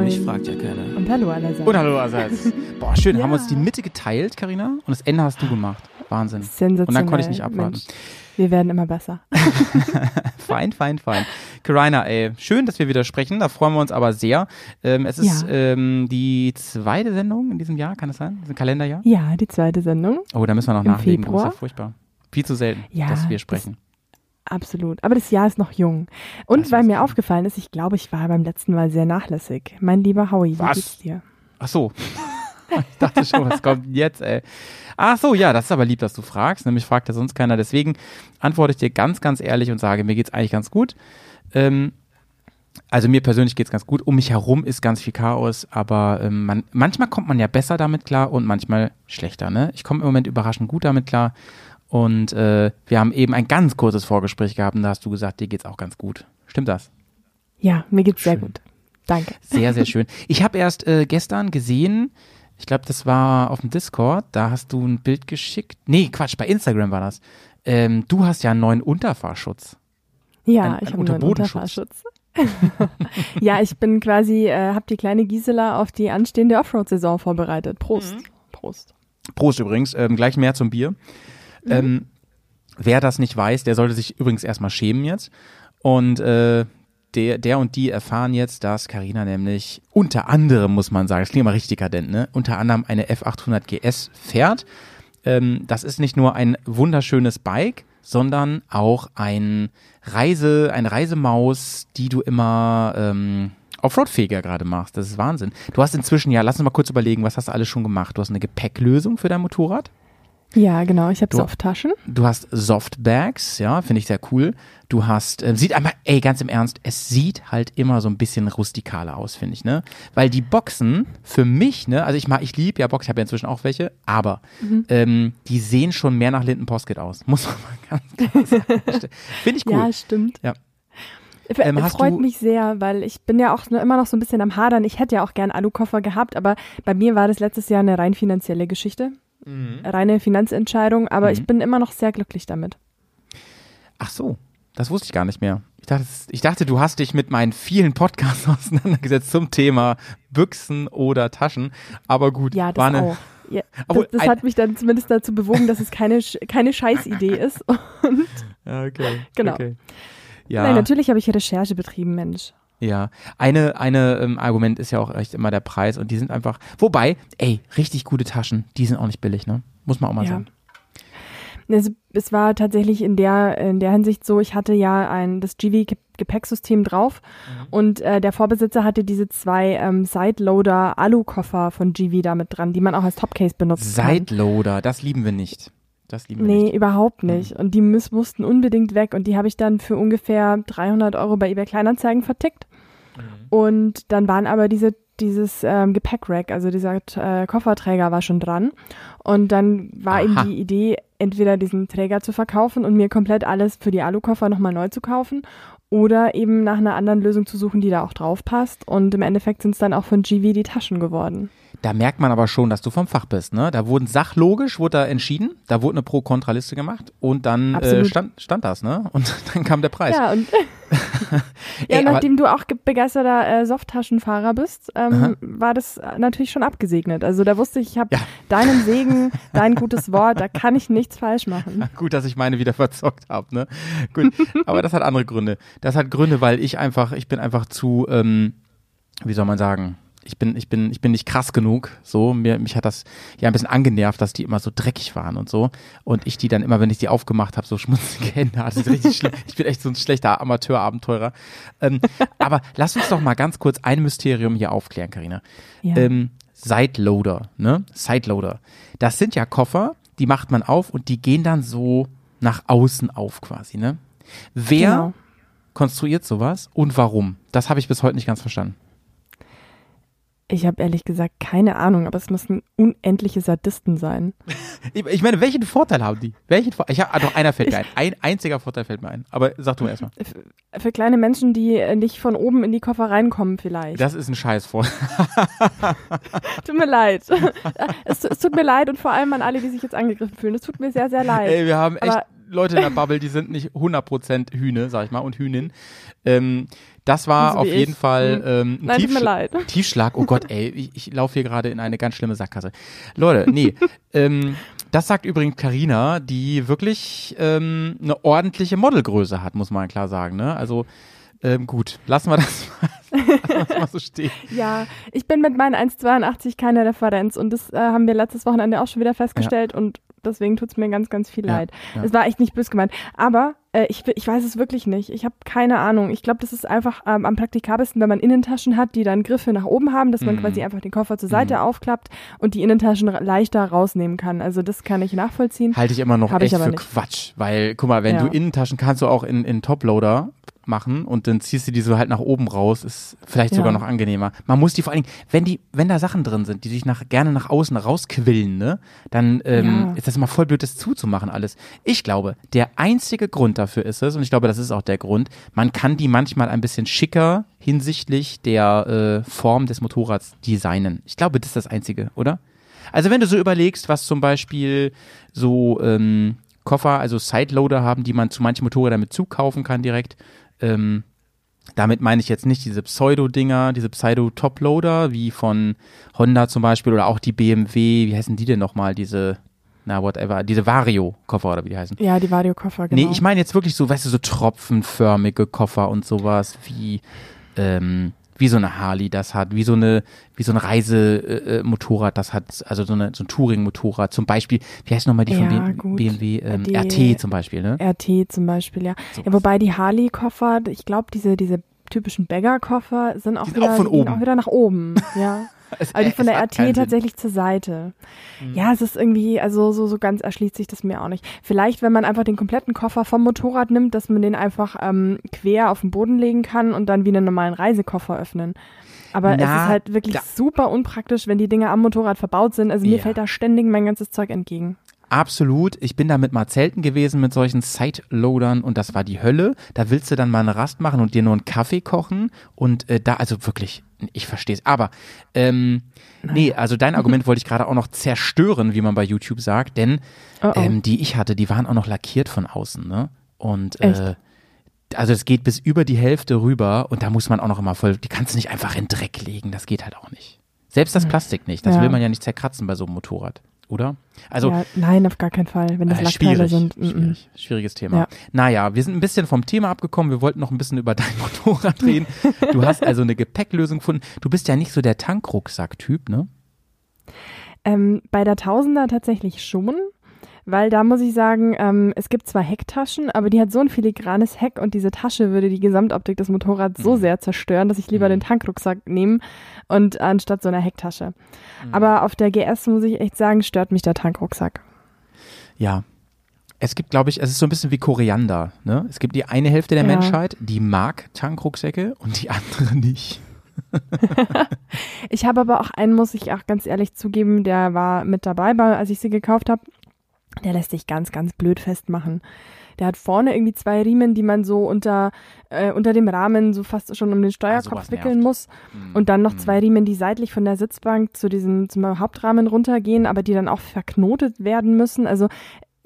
Moin. mich fragt ja keiner. Und hallo allerseits. Und hallo allerseits. Boah, schön. Ja. Haben wir uns die Mitte geteilt, Karina? Und das Ende hast du gemacht. Wahnsinn. Sensationell. Und dann konnte ich nicht abwarten. Mensch, wir werden immer besser. Fein, fein, fein. Karina, ey, schön, dass wir wieder sprechen. Da freuen wir uns aber sehr. Ähm, es ist Ja. ähm, die zweite Sendung in diesem Jahr, kann es sein? Diesem Kalenderjahr? Ja, die zweite Sendung. Oh, da müssen wir noch Im nachlegen. Du, ist ja Februar. furchtbar. Viel zu selten, Ja, dass wir das- sprechen. Absolut. Aber das Jahr ist noch jung. Und Das weil mir aufgefallen ist, ich glaube, ich war beim letzten Mal sehr nachlässig. Mein lieber Howie, wie Was? geht's dir? Ach so. ich dachte schon, was kommt jetzt, ey? Ach so, ja, das ist aber lieb, dass du fragst. Nämlich fragt ja sonst keiner. Deswegen antworte ich dir ganz, ganz ehrlich und sage, mir geht's eigentlich ganz gut. Ähm, also mir persönlich geht's ganz gut. Um mich herum ist ganz viel Chaos, aber ähm, man, manchmal kommt man ja besser damit klar und manchmal schlechter. Ne? Ich komme im Moment überraschend gut damit klar. Und äh, wir haben eben ein ganz kurzes Vorgespräch gehabt und da hast du gesagt, dir geht's auch ganz gut. Stimmt das? Ja, mir geht's sehr Schön. gut. Danke. Sehr, sehr schön. Ich habe erst äh, gestern gesehen, ich glaube, das war auf dem Discord, da hast du ein Bild geschickt. Nee, Quatsch, bei Instagram war das. Ähm, du hast ja einen neuen Unterfahrschutz. Ja, Ein- ich habe einen Unterbodenschutz. Unterfahrschutz. ja, ich bin quasi, äh, habe die kleine Gisela auf die anstehende Offroad-Saison vorbereitet. Prost. Mhm. Prost. Prost übrigens, ähm, gleich mehr zum Bier. Ähm, wer das nicht weiß, der sollte sich übrigens erstmal schämen jetzt. Und äh, der, der und die erfahren jetzt, dass Karina nämlich unter anderem, muss man sagen, das klingt immer richtig dekadent, ne? Unter anderem eine F800 GS fährt. Ähm, das ist nicht nur ein wunderschönes Bike, sondern auch ein Reise, eine Reisemaus, die du immer ähm, Offroad-fähiger gerade machst. Das ist Wahnsinn. Du hast inzwischen, ja, lass uns mal kurz überlegen, was hast du alles schon gemacht? Du hast eine Gepäcklösung für dein Motorrad. Ja, genau. Ich habe Softtaschen. Du hast Softbags, ja, finde ich sehr cool. Du hast, äh, sieht einmal, ey, ganz im Ernst, es sieht halt immer so ein bisschen rustikaler aus, finde ich, ne? Weil die Boxen für mich, ne, also ich mag, ich liebe ja Boxen, ich habe ja inzwischen auch welche, aber ähm, die sehen schon mehr nach Linden Posket aus, muss man mal ganz klar sagen. Finde ich cool. Ja, stimmt. Ja. F- Ähm, freut mich sehr, weil ich bin ja auch immer noch so ein bisschen am Hadern. Ich hätte ja auch gern Alukoffer gehabt, aber bei mir war das letztes Jahr eine rein finanzielle Geschichte. Reine Finanzentscheidung, aber Mhm. ich bin immer noch sehr glücklich damit. Ach so, das wusste ich gar nicht mehr. Ich dachte, ich dachte, du hast dich mit meinen vielen Podcasts auseinandergesetzt zum Thema Büchsen oder Taschen, aber gut, Ja, war das eine, auch. Ja, das das hat mich dann zumindest dazu bewogen, dass es keine, keine Scheißidee ist. Und Ja, okay. Genau. Okay. Ja, Nein, natürlich habe ich Recherche betrieben, Mensch. Ja. Eine, eine ähm, Argument ist ja auch echt immer der Preis und die sind einfach. Wobei, ey, richtig gute Taschen, die sind auch nicht billig, ne? Muss man auch mal Ja. sagen. Es, es war tatsächlich in der, in der Hinsicht so, ich hatte ja ein, das GV-Gepäcksystem drauf Mhm. und äh, der Vorbesitzer hatte diese zwei ähm, Sideloader-Alu-Koffer von GV da mit dran, die man auch als Topcase benutzen kann. Sideloader, das lieben wir nicht. Das lieben wir Nee, nicht. überhaupt nicht. Und die mussten unbedingt weg. Und die habe ich dann für ungefähr 300 Euro bei eBay Kleinanzeigen vertickt. Und dann waren aber diese, dieses ähm, Gepäckrack, also dieser äh, Kofferträger war schon dran. Und dann war eben Aha. die Idee, entweder diesen Träger zu verkaufen und mir komplett alles für die Alukoffer nochmal neu zu kaufen oder eben nach einer anderen Lösung zu suchen, die da auch drauf passt. Und im Endeffekt sind es dann auch von GV die Taschen geworden. Da merkt man aber schon, dass du vom Fach bist, ne? Da wurden sachlogisch, wurde da entschieden, da wurde eine Pro-Kontra-Liste gemacht und dann äh, stand, stand das, ne? Und dann kam der Preis. Ja, und ja, Ey, nachdem du auch ge- begeisterter äh, Softtaschenfahrer bist, ähm, war das äh, natürlich schon abgesegnet. Also da wusste ich, ich habe Ja. deinen Segen, dein gutes Wort, da kann ich nichts falsch machen. Gut, dass ich meine wieder verzockt habe, ne? Gut, aber das hat andere Gründe. Das hat Gründe, weil ich einfach, ich bin einfach zu, ähm, wie soll man sagen, ich bin, ich bin, ich bin nicht krass genug. So, mir, mich hat das ja ein bisschen angenervt, dass die immer so dreckig waren und so. Und ich die dann immer, wenn ich die aufgemacht habe, so schmutzige Hände hatte. Ich bin echt so ein schlechter Amateur-Abenteurer. Ähm, aber lass uns doch mal ganz kurz ein Mysterium hier aufklären, Karina. Ja. Ähm, Sideloader, ne? Sideloader. Das sind ja Koffer, die macht man auf und die gehen dann so nach außen auf quasi, ne? Wer Genau. konstruiert sowas und warum? Das habe ich bis heute nicht ganz verstanden. Ich habe ehrlich gesagt keine Ahnung, aber es müssen unendliche Sadisten sein. Ich, meine, welchen Vorteil haben die? Welchen Vor ich habe doch einer fällt mir ein. Ein einziger Vorteil fällt mir ein. Aber sag du erstmal. F- Für kleine Menschen, die äh, nicht von oben in die Koffer reinkommen vielleicht. Das ist ein Scheiß vor. Tut mir leid. es, es tut mir leid und vor allem an alle, die sich jetzt angegriffen fühlen. Es tut mir sehr, sehr leid. Ey, wir haben echt Aber- Leute in der Bubble, die sind nicht 100% Hühne, sag ich mal, und Hühnin. Ähm, Das war So auf jeden ich. Fall Hm. ähm, ein Nein, tut leid. Tiefschlag. Oh Gott, ey, ich, ich laufe hier gerade in eine ganz schlimme Sackgasse. Leute, nee. ähm, das sagt übrigens Karina, die wirklich ähm, eine ordentliche Modelgröße hat, muss man klar sagen. Ne? Also ähm, gut, lassen wir das mal, lassen wir mal so stehen. Ja, ich bin mit meinen 1,82 keine Referenz und das äh, haben wir letztes Wochenende auch schon wieder festgestellt und deswegen tut's mir ganz, ganz viel Ja, leid. ja. Es war echt nicht böse gemeint. Aber äh, ich, ich weiß es wirklich nicht. Ich habe keine Ahnung. Ich glaube, das ist einfach ähm, am praktikabelsten, wenn man Innentaschen hat, die dann Griffe nach oben haben, dass man Mhm. quasi einfach den Koffer zur Seite aufklappt und die Innentaschen leichter rausnehmen kann. Also das kann ich nachvollziehen. Halte ich immer noch Hab echt für nicht. Quatsch. Weil, guck mal, wenn Ja. du Innentaschen kannst du auch in, in Toploader machen und dann ziehst du die so halt nach oben raus, ist vielleicht sogar Ja. noch angenehmer. Man muss die vor allen Dingen, wenn die, wenn da Sachen drin sind, die sich nach, gerne nach außen rausquillen, ne, dann ähm, Ja. ist das immer voll blöd, das zuzumachen alles. Ich glaube, der einzige Grund dafür ist es, und ich glaube, das ist auch der Grund, man kann die manchmal ein bisschen schicker hinsichtlich der äh, Form des Motorrads designen. Ich glaube, das ist das Einzige, oder? Also wenn du so überlegst, was zum Beispiel so ähm, Koffer, also Sideloader haben, die man zu manchen Motorrädern mit zukaufen kann direkt. Ähm, damit meine ich jetzt nicht diese Pseudo-Dinger, diese Pseudo-Toploader, wie von Honda zum Beispiel oder auch die BMW, wie heißen die denn nochmal, diese, na whatever, diese Vario-Koffer oder wie die heißen. Ja, die Vario-Koffer, genau. Nee, ich meine jetzt wirklich so, weißt du, so tropfenförmige Koffer und sowas, wie, ähm, wie so eine Harley das hat, wie so eine, wie so ein Reisemotorrad äh, äh, das hat, also so, eine, so ein Touring-Motorrad. Zum Beispiel, wie heißt nochmal die von Ja, B gut. BMW? Ähm, RT zum Beispiel, ne? RT zum Beispiel, ja. Sowas. ja wobei die Harley-Koffer, ich glaube, diese, diese typischen Bagger-Koffer sind auch sind wieder, auch von oben. auch wieder nach oben, ja. Es- Aber die von es der RT. Mhm. tatsächlich zur Seite. Ja, es ist irgendwie, also so, so ganz erschließt sich das mir auch nicht. Vielleicht, wenn man einfach den kompletten Koffer vom Motorrad nimmt, dass man den einfach ähm, quer auf den Boden legen kann und dann wie einen normalen Reisekoffer öffnen. Aber es Na, ist halt wirklich da- super unpraktisch, wenn die Dinge am Motorrad verbaut sind. Also mir Ja. fällt da ständig mein ganzes Zeug entgegen. Absolut. Ich bin damit mal zelten gewesen mit solchen Sideloadern und das war die Hölle. Da willst du dann mal eine Rast machen und dir nur einen Kaffee kochen und äh, da, also wirklich, ich verstehe es. Aber, ähm, nee, also dein Argument wollte ich gerade auch noch zerstören, wie man bei YouTube sagt, denn Oh, oh. ähm, die ich hatte, die waren auch noch lackiert von außen, ne? Und Echt? äh, also es geht bis über die Hälfte rüber und da muss man auch noch immer voll, die kannst du nicht einfach in Dreck legen, das geht halt auch nicht. Selbst das Plastik nicht, das Ja. will man ja nicht zerkratzen bei so einem Motorrad, oder? Also ja, nein, auf gar keinen Fall. Wenn das äh, Lackteile sind. mm, mm. schwierig, schwieriges Thema. Ja. Naja, wir sind ein bisschen vom Thema abgekommen. Wir wollten noch ein bisschen über dein Motorrad reden. Du hast also eine Gepäcklösung gefunden. Du bist ja nicht so der Tankrucksack-Typ, ne? Ähm, bei der Tausender tatsächlich schon, weil da muss ich sagen, ähm, es gibt zwar Hecktaschen, aber die hat so ein filigranes Heck und diese Tasche würde die Gesamtoptik des Motorrads so Mhm. sehr zerstören, dass ich lieber Mhm. den Tankrucksack nehme und anstatt so einer Hecktasche. Mhm. Aber auf der GS muss ich echt sagen, stört mich der Tankrucksack. Ja. Es gibt, glaube ich, es ist so ein bisschen wie Koriander. Ne? Es gibt die eine Hälfte der Ja. Menschheit, die mag Tankrucksäcke und die andere nicht. Ich habe aber auch einen, muss ich auch ganz ehrlich zugeben, der war mit dabei, bei, als ich sie gekauft habe. Der lässt sich ganz, ganz blöd festmachen. Der hat vorne irgendwie zwei Riemen, die man so unter, äh, unter dem Rahmen so fast schon um den Steuerkopf Ah, sowas wickeln nervt. muss. Mhm. Und dann noch zwei Riemen, die seitlich von der Sitzbank zu diesem zum Hauptrahmen runtergehen, aber die dann auch verknotet werden müssen. Also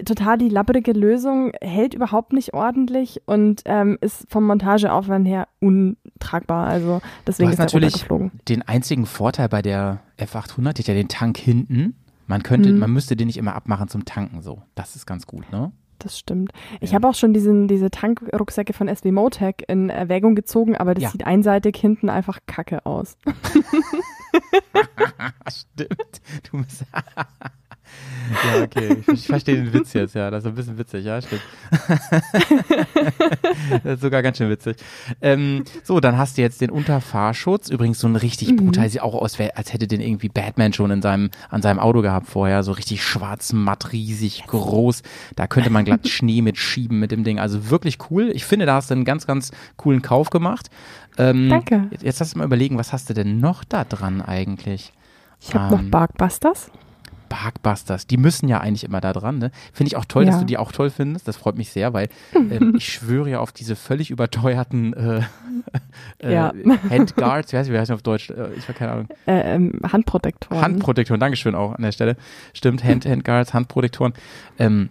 total die labbrige Lösung, hält überhaupt nicht ordentlich und ähm, ist vom Montageaufwand her untragbar. Also deswegen Du ist hast er natürlich den einzigen Vorteil bei der F800, die hat ja den Tank hinten. Man könnte, Mhm. man müsste den nicht immer abmachen zum Tanken so. Das ist ganz gut, ne? Das stimmt. Ich Ja. habe auch schon diesen, diese Tankrucksäcke von SW Motec in Erwägung gezogen, aber das Ja. sieht einseitig hinten einfach kacke aus. Stimmt. Du bist. ja, okay. Ich, ich verstehe den Witz jetzt, ja. Das ist ein bisschen witzig, ja, stimmt. das ist sogar ganz schön witzig. Ähm, so, dann hast du jetzt den Unterfahrschutz. Übrigens so ein richtig Mhm. brutal, sieht auch aus, als hätte den irgendwie Batman schon in seinem, an seinem Auto gehabt vorher. So richtig schwarz, matt, riesig, groß. Da könnte man glatt Schnee mitschieben mit dem Ding. Also wirklich cool. Ich finde, da hast du einen ganz, ganz coolen Kauf gemacht. Ähm, Danke. Jetzt, jetzt hast du mal überlegen, was hast du denn noch da dran eigentlich? Ich habe Ähm, noch Barkbusters. Barkbusters, die müssen ja eigentlich immer da dran. Ne? Finde ich auch toll, dass Ja. du die auch toll findest. Das freut mich sehr, weil ähm, ich schwöre ja auf diese völlig überteuerten äh, äh, Ja. Handguards, wie heißt, wie heißt die auf Deutsch? Äh, ich habe keine Ahnung. Äh, ähm, Handprotektoren. Handprotektoren, Dankeschön auch an der Stelle. Stimmt, Hand, Handguards, Handprotektoren. Ähm,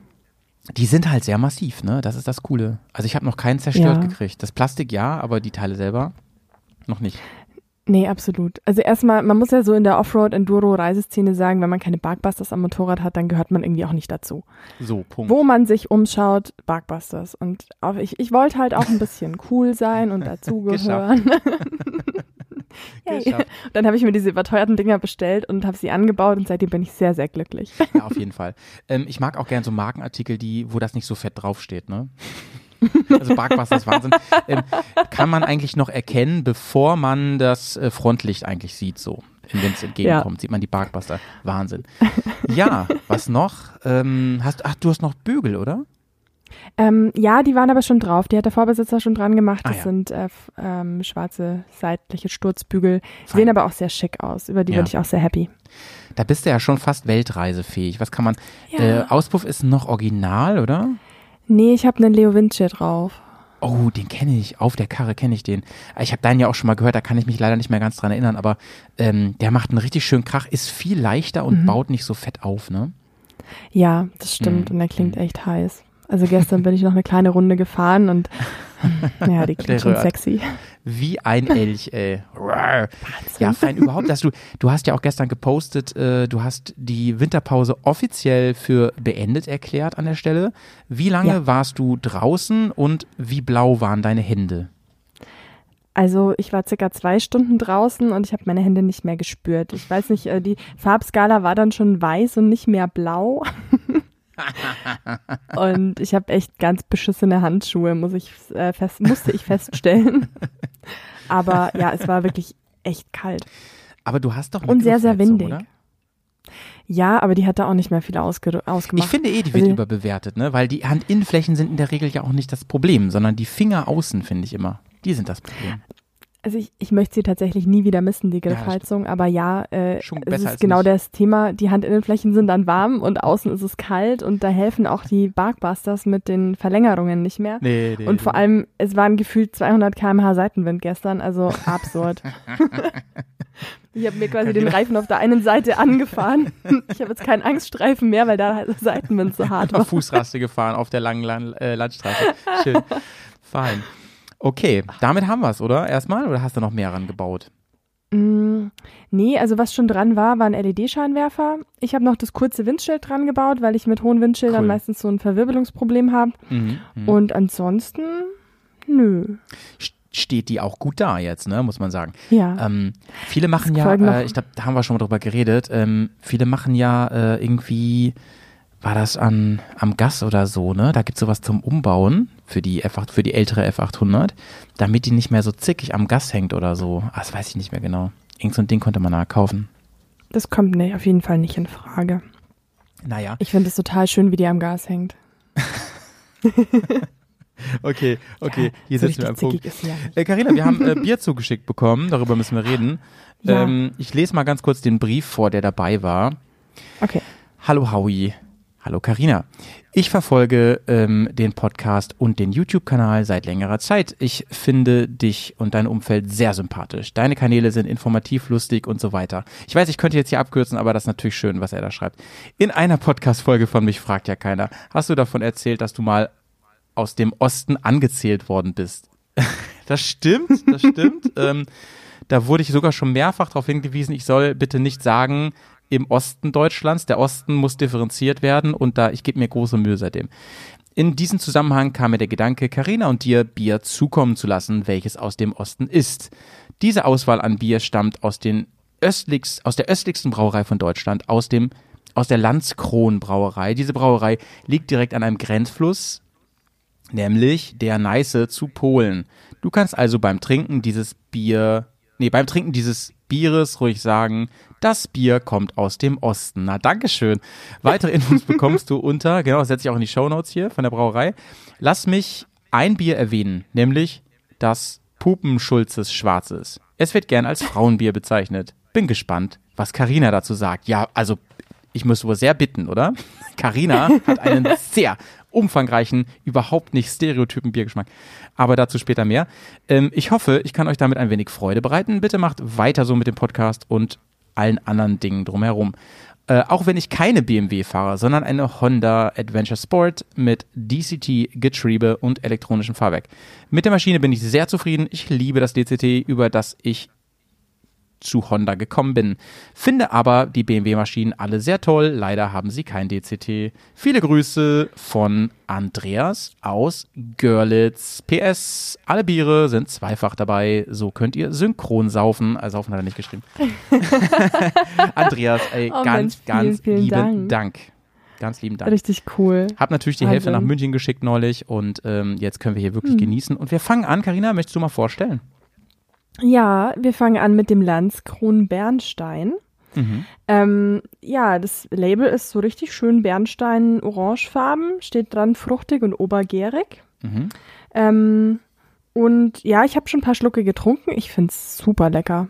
die sind halt sehr massiv, ne? Das ist das Coole. Also ich habe noch keinen zerstört Ja. gekriegt. Das Plastik ja, aber die Teile selber. Noch nicht. Nee, absolut. Also erstmal, man muss ja so in der Offroad-Enduro-Reiseszene sagen, wenn man keine Barkbusters am Motorrad hat, dann gehört man irgendwie auch nicht dazu. So, Punkt. Wo man sich umschaut, Barkbusters. Und auch ich, ich wollte halt auch ein bisschen cool sein und dazugehören. Geschafft. Dann habe ich mir diese überteuerten Dinger bestellt und habe sie angebaut und seitdem bin ich sehr, sehr glücklich. Ja, auf jeden Fall. Ähm, ich mag auch gern so Markenartikel, die, wo das nicht so fett draufsteht, ne? Also Barkbusters Wahnsinn. Ähm, kann man eigentlich noch erkennen, bevor man das äh, Frontlicht eigentlich sieht, so. Wenn es entgegenkommt, sieht man die Barkbuster. Wahnsinn. Ja, was noch? Ähm, hast, ach, du hast noch Bügel, oder? Ähm, ja, die waren aber schon drauf. Die hat der Vorbesitzer schon dran gemacht. Ah, Das ja. sind äh, ähm, schwarze seitliche Sturzbügel. Fein. Sehen aber auch sehr schick aus. Über die Ja. bin ich auch sehr happy. Da bist du ja schon fast weltreisefähig. Was kann man. Ja. Äh, Auspuff ist noch original, oder? Nee, ich habe einen Leo Vinci drauf. Oh, den kenne ich. Auf der Karre kenne ich den. Ich habe deinen ja auch schon mal gehört, da kann ich mich leider nicht mehr ganz dran erinnern, aber ähm, der macht einen richtig schönen Krach, ist viel leichter und Mhm. baut nicht so fett auf, ne? Ja, das stimmt. Mhm. Und der klingt echt heiß. Also gestern bin ich noch eine kleine Runde gefahren und ja, die klingt schon sexy. Wie ein Elch, ey. Ja, fein überhaupt, dass du, du hast ja auch gestern gepostet, äh, du hast die Winterpause offiziell für beendet erklärt an der Stelle. Wie lange Ja. warst du draußen und wie blau waren deine Hände? Also ich war circa zwei Stunden draußen und ich habe meine Hände nicht mehr gespürt. Ich weiß nicht, äh, die Farbskala war dann schon weiß und nicht mehr blau. Und ich habe echt ganz beschissene Handschuhe, muss ich äh, fest, musste ich feststellen. Aber ja, es war wirklich echt kalt. Aber du hast doch eine Und sehr, sehr windig. Oder? Ja, aber die hat da auch nicht mehr viel ausge ausgemacht. Ich finde eh, die wird Also- überbewertet, ne? Weil die Handinnenflächen sind in der Regel ja auch nicht das Problem, sondern die Finger außen, finde ich immer. Die sind das Problem. Also ich, ich möchte sie tatsächlich nie wieder missen, die Griffheizung, aber ja, äh, Schon es ist genau nicht. das Thema, die Handinnenflächen sind dann warm und außen ist es kalt und da helfen auch die Barkbusters mit den Verlängerungen nicht mehr. Nee, nee. Und vor allem, es waren gefühlt 200 km/h Seitenwind gestern, also absurd. ich habe mir quasi den Reifen auf der einen Seite angefahren. Ich habe jetzt keinen Angststreifen mehr, weil da Seitenwind so hart war. Fußraste gefahren auf der langen Lan äh, Landstraße. Schön. Fein. Okay, damit haben wir es, oder? Erstmal? Oder hast du noch mehr rangebaut? Mm, nee, also was schon dran war, war ein LED-Scheinwerfer. Ich habe noch das kurze Windschild dran gebaut, weil ich mit hohen Windschildern Cool. meistens so ein Verwirbelungsproblem habe. Mhm. mhm. Und ansonsten, nö. St- Steht die auch gut da jetzt, ne? Muss man sagen. Ja. Ähm, viele machen ja, folgen noch- äh, ich glaube, da haben wir schon mal drüber geredet, ähm, viele machen ja äh, irgendwie, war das an, am Gas oder so, ne? Da gibt's sowas zum Umbauen für die F8, für die ältere F800, damit die nicht mehr so zickig am Gas hängt oder so. Ah, das weiß ich nicht mehr genau. Irgend so ein Ding konnte man da kaufen. Das kommt nee, auf jeden Fall nicht in Frage. Naja. Ich finde es total schön, wie die am Gas hängt. Okay, okay, hier so sitzen wir am richtig Punkt. sie ja. Äh, Carina, wir haben äh, Bier zugeschickt bekommen, darüber müssen wir reden. Ja. Ähm, ich lese mal ganz kurz den Brief vor, der dabei war. Okay. Hallo Howie. Hallo Karina. Ich verfolge ähm, den Podcast und den YouTube-Kanal seit längerer Zeit. Ich finde dich und dein Umfeld sehr sympathisch. Deine Kanäle sind informativ, lustig und so weiter. Ich weiß, ich könnte jetzt hier abkürzen, aber das ist natürlich schön, was er da schreibt. In einer Podcast-Folge von mich fragt ja keiner. Hast du davon erzählt, dass du mal aus dem Osten angezählt worden bist? das stimmt, das stimmt. ähm, da wurde ich sogar schon mehrfach darauf hingewiesen, ich soll bitte nicht sagen, im Osten Deutschlands. Der Osten muss differenziert werden und da, ich gebe mir große Mühe seitdem. In diesem Zusammenhang kam mir der Gedanke, Carina und dir Bier zukommen zu lassen, welches aus dem Osten ist. Diese Auswahl an Bier stammt aus, den östlichst, aus der östlichsten Brauerei von Deutschland, aus, dem, aus der Landskron Brauerei. Diese Brauerei liegt direkt an einem Grenzfluss, nämlich der Neiße zu Polen. Du kannst also beim Trinken dieses Bier, nee, beim Trinken dieses Bieres ruhig sagen, das Bier kommt aus dem Osten. Na, Dankeschön. Weitere Infos bekommst du unter, genau, das setze ich auch in die Shownotes hier von der Brauerei. Lass mich ein Bier erwähnen, nämlich das Pupenschulzes Schwarzes. Es wird gern als Frauenbier bezeichnet. Bin gespannt, was Karina dazu sagt. Ja, also ich muss wohl sehr bitten, oder? Karina hat einen sehr umfangreichen, überhaupt nicht stereotypen Biergeschmack. Aber dazu später mehr. Ähm, ich hoffe, ich kann euch damit ein wenig Freude bereiten. Bitte macht weiter so mit dem Podcast und allen anderen Dingen drumherum. Äh, auch wenn ich keine BMW fahre, sondern eine Honda Adventure Sport mit DCT-Getriebe und elektronischem Fahrwerk. Mit der Maschine bin ich sehr zufrieden. Ich liebe das DCT, über das ich zu Honda gekommen bin. Finde aber die BMW-Maschinen alle sehr toll. Leider haben sie kein DCT. Viele Grüße von Andreas aus Görlitz. PS, alle Biere sind zweifach dabei. So könnt ihr synchron saufen. Also saufen hat er nicht geschrieben. Andreas, ey, Oh ganz, Mensch, ganz vielen, vielen lieben Dank. Dank. Ganz lieben Dank. Richtig cool. Hab natürlich die Hälfte nach Wahnsinn. München geschickt neulich und ähm, jetzt können wir hier wirklich Hm. genießen. Und wir fangen an. Karina, möchtest du mal vorstellen? Ja, wir fangen an mit dem Landskron Bernstein. Mhm. Ähm, ja, das Label ist so richtig schön Bernstein-orangefarben, steht dran fruchtig und obergärig. Mhm. Ähm, und ja, ich habe schon ein paar Schlucke getrunken. Ich find's super lecker.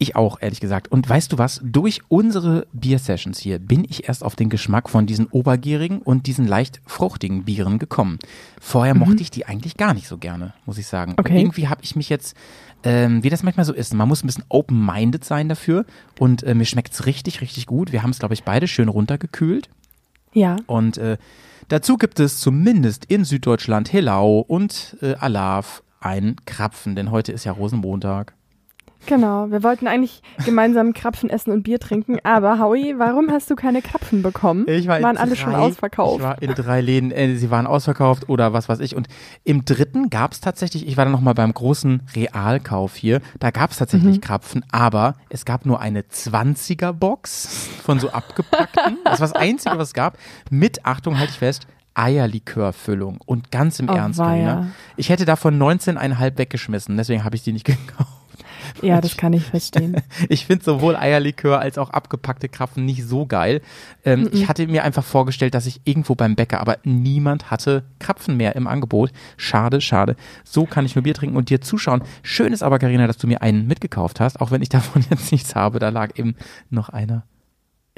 Ich auch, ehrlich gesagt. Und weißt du was? Durch unsere Bier-Sessions hier bin ich erst auf den Geschmack von diesen obergärigen und diesen leicht fruchtigen Bieren gekommen. Vorher mochte ich die eigentlich gar nicht so gerne, muss ich sagen. Und Okay. irgendwie habe ich mich jetzt, ähm, wie das manchmal so ist, man muss ein bisschen open-minded sein dafür. Und äh, mir schmeckt's richtig, richtig gut. Wir haben es, glaube ich, beide schön runtergekühlt. Ja. Und äh, dazu gibt es zumindest in Süddeutschland Hillau und äh, Alav einen Krapfen, denn heute ist ja Rosenmontag. Genau, wir wollten eigentlich gemeinsam Krapfen essen und Bier trinken, aber Howie, warum hast du keine Krapfen bekommen? Ich war Waren alle drei, schon ausverkauft. Ich war in drei Läden, äh, sie waren ausverkauft oder was weiß ich. Und im dritten gab es tatsächlich, ich war dann nochmal beim großen Realkauf hier, da gab es tatsächlich Mhm. Krapfen, aber es gab nur eine 20er-Box von so abgepackten. das war das Einzige, was es gab. Mit, Achtung, halte ich fest, Eierlikörfüllung. Und ganz im Oh, Ernst. Carina. Ich hätte davon 19,5 weggeschmissen, deswegen habe ich die nicht gekauft. Ja, das kann ich verstehen. Ich finde sowohl Eierlikör als auch abgepackte Krapfen nicht so geil. Ähm, Ich hatte mir einfach vorgestellt, dass ich irgendwo beim Bäcker, aber niemand hatte Krapfen mehr im Angebot. Schade, schade. So kann ich nur Bier trinken und dir zuschauen. Schön ist aber, Karina, dass du mir einen mitgekauft hast, auch wenn ich davon jetzt nichts habe. Da lag eben noch einer.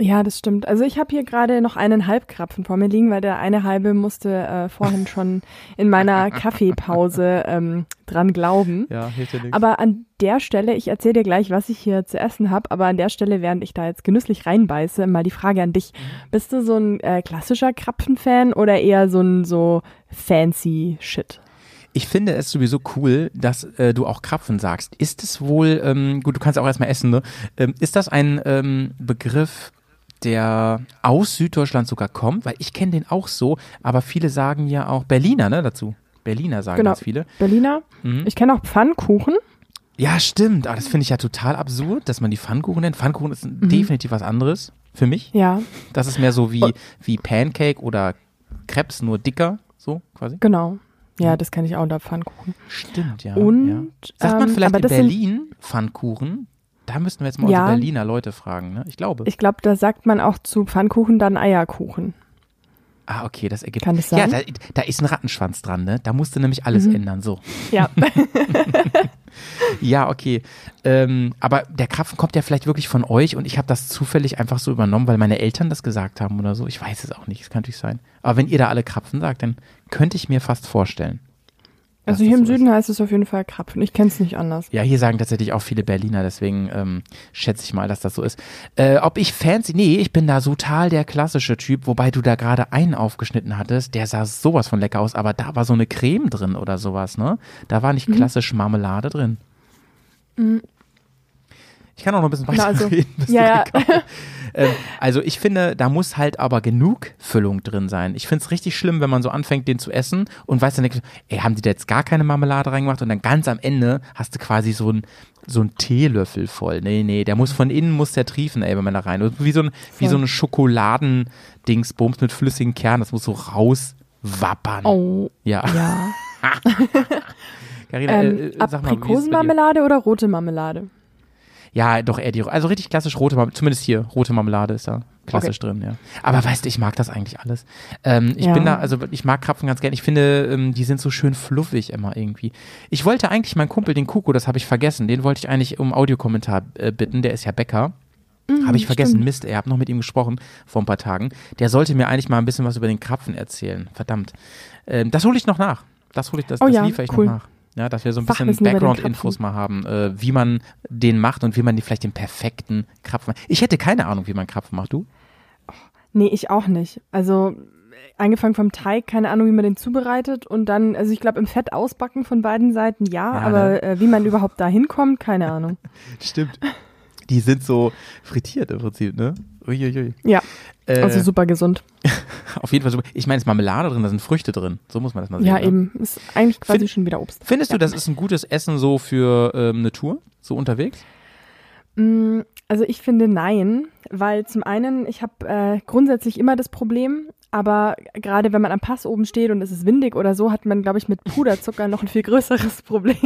Ja, das stimmt. Also ich habe hier gerade noch einen Halbkrapfen vor mir liegen, weil der eine halbe musste äh, vorhin schon in meiner Kaffeepause ähm, dran glauben. Ja, hilft dir nichts. Aber an der Stelle, ich erzähle dir gleich, was ich hier zu essen habe, aber an der Stelle, während ich da jetzt genüsslich reinbeiße, mal die Frage an dich. Bist du so ein äh, klassischer Krapfen-Fan oder eher so ein so fancy Shit? Ich finde es sowieso cool, dass äh, du auch Krapfen sagst. Ist es wohl, ähm, gut, du kannst auch erstmal essen, ne? Ähm, ist das ein ähm, Begriff, der aus Süddeutschland sogar kommt? Weil ich kenne den auch so, aber viele sagen ja auch Berliner, ne, dazu. Berliner sagen Genau. ganz viele. Berliner? Mhm. Ich kenne auch Pfannkuchen. Ja, stimmt. Aber das finde ich ja total absurd, dass man die Pfannkuchen nennt. Pfannkuchen ist definitiv was anderes für mich. Ja, Das ist mehr so wie, wie Pancake oder Krebs, nur dicker, so quasi. genau. Ja, das kenne ich auch unter Pfannkuchen. Stimmt, ja. Und, ja. Sagt man ähm, vielleicht in Berlin Pfannkuchen? Da müssten wir jetzt mal Ja. unsere Berliner Leute fragen, ne? Ich glaube. Ich glaube, da sagt man auch zu Pfannkuchen dann Eierkuchen. ah, okay, das ergibt. Kann das Ja, sein? da, da ist ein Rattenschwanz dran, ne? Da musst du nämlich alles Mhm. ändern, so. Ja. Ja, okay. Ähm, aber der Krapfen kommt ja vielleicht wirklich von euch und ich habe das zufällig einfach so übernommen, weil meine Eltern das gesagt haben oder so. Ich weiß es auch nicht, es kann natürlich sein. Aber wenn ihr da alle Krapfen sagt, dann könnte ich mir fast vorstellen. Also hier im so ist. Süden heißt es auf jeden Fall Krapfen. Ich kenne es nicht anders. Ja, hier sagen tatsächlich auch viele Berliner, deswegen ähm, schätze ich mal, dass das so ist. Äh, ob ich fancy, nee, ich bin da total der klassische Typ, wobei du da gerade einen aufgeschnitten hattest, der sah sowas von lecker aus, aber da war so eine Creme drin oder sowas, ne? Da war nicht Mhm. klassisch Marmelade drin. Ich kann auch noch ein bisschen weiter also, reden. ja, ja. ähm, also ich finde, da muss halt aber genug Füllung drin sein. Ich finde es richtig schlimm, wenn man so anfängt, den zu essen und weiß dann, nicht, ey, haben die da jetzt gar keine Marmelade reingemacht und dann ganz am Ende hast du quasi so ein so ein Teelöffel voll. Nee, nee, der muss von innen muss der triefen, ey, wenn man da rein. Wie so ein, wie so ein Schokoladendingsbums mit flüssigen Kernen, das muss so rauswappern. Oh, Ja. ja. Carina, Ähm, äh, sag mal? Aprikosenmarmelade oder rote Marmelade? Ja, doch eher die, also richtig klassisch rote Marmelade, zumindest hier, rote Marmelade ist da klassisch drin, ja. Aber weißt du, ich mag das eigentlich alles. Ähm, ich Ja. bin da, also ich mag Krapfen ganz gern. Ich finde, ähm, die sind so schön fluffig immer irgendwie. Ich wollte eigentlich meinen Kumpel, den Kuko, das habe ich vergessen, den wollte ich eigentlich um Audiokommentar äh, bitten, der ist ja Bäcker. Habe ich vergessen, stimmt. Mist, ich habe noch mit ihm gesprochen vor ein paar Tagen. Der sollte mir eigentlich mal ein bisschen was über den Krapfen erzählen. Verdammt. Ähm, das hole ich noch nach. Das hole ich, das, Oh das ja, liefere ich cool. noch nach. Ja, dass wir so ein bisschen Background-Infos mal haben, äh, wie man den macht und wie man die vielleicht den perfekten Krapfen macht. Ich hätte keine Ahnung, wie man Krapfen macht, du? Nee, ich auch nicht. Also angefangen vom Teig, keine Ahnung, wie man den zubereitet und dann, also ich glaube im Fett ausbacken von beiden Seiten ja, Ja, aber ne? äh, wie man überhaupt da hinkommt, keine Ahnung. Stimmt. Die sind so frittiert im Prinzip, ne? Uiuiui. Ja, Äh, also super gesund. auf jeden Fall super. Ich meine, es ist Marmelade drin, da sind Früchte drin. So muss man das mal sehen. Ja, ne? eben. Ist eigentlich quasi Find- schon wieder Obst. Findest ja. du, das ist ein gutes Essen so für ähm, eine Tour? So unterwegs? Mm, Also ich finde nein, weil zum einen, ich habe äh, grundsätzlich immer das Problem, aber gerade wenn man am Pass oben steht und es ist windig oder so, hat man, glaube ich, mit Puderzucker noch ein viel größeres Problem.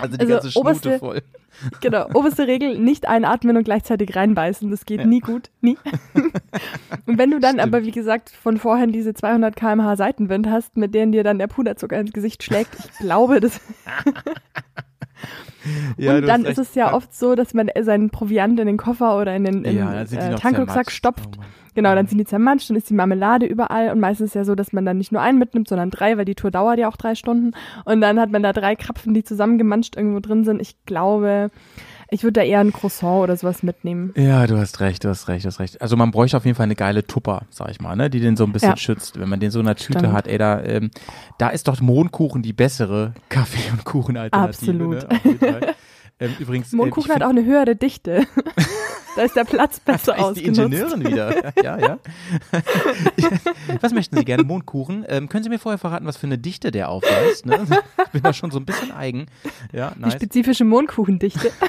Also die ganze Schnute voll. genau, oberste Regel, nicht einatmen und gleichzeitig reinbeißen, das geht Ja. nie gut, nie. und wenn du dann Stimmt. aber, wie gesagt, von vorhin diese 200 km/h Seitenwind hast, mit denen dir dann der Puderzucker ins Gesicht schlägt, ich glaube, das Ja, und dann ist es ja oft so, dass man seinen Proviant in den Koffer oder in den, in ja, äh, Tankrucksack stopft. Oh. Genau, dann sind die zermatscht, dann ist die Marmelade überall und meistens ist ja so, dass man dann nicht nur einen mitnimmt, sondern drei, weil die Tour dauert ja auch drei Stunden und dann hat man da drei Krapfen, die zusammengemanscht irgendwo drin sind. Ich glaube, ich würde da eher ein Croissant oder sowas mitnehmen. Ja, du hast recht, du hast recht, du hast recht. Also man bräuchte auf jeden Fall eine geile Tupper, sag ich mal, ne, die den so ein bisschen Ja. schützt. Wenn man den so in der Tüte Stimmt. hat, ey, da, ähm, da ist doch Mondkuchen die bessere Kaffee- und Kuchenalternative. Absolut. Ne? Fall. ähm, übrigens, Mondkuchen äh, hat auch eine höhere Dichte. da ist der Platz besser ist die. Ingenieurin wieder. Ja, ja. was möchten Sie gerne? Mondkuchen? Ähm, können Sie mir vorher verraten, was für eine Dichte der aufweist? Ne? Ich bin da schon so ein bisschen eigen. Ja, Die nice. spezifische Mondkuchendichte.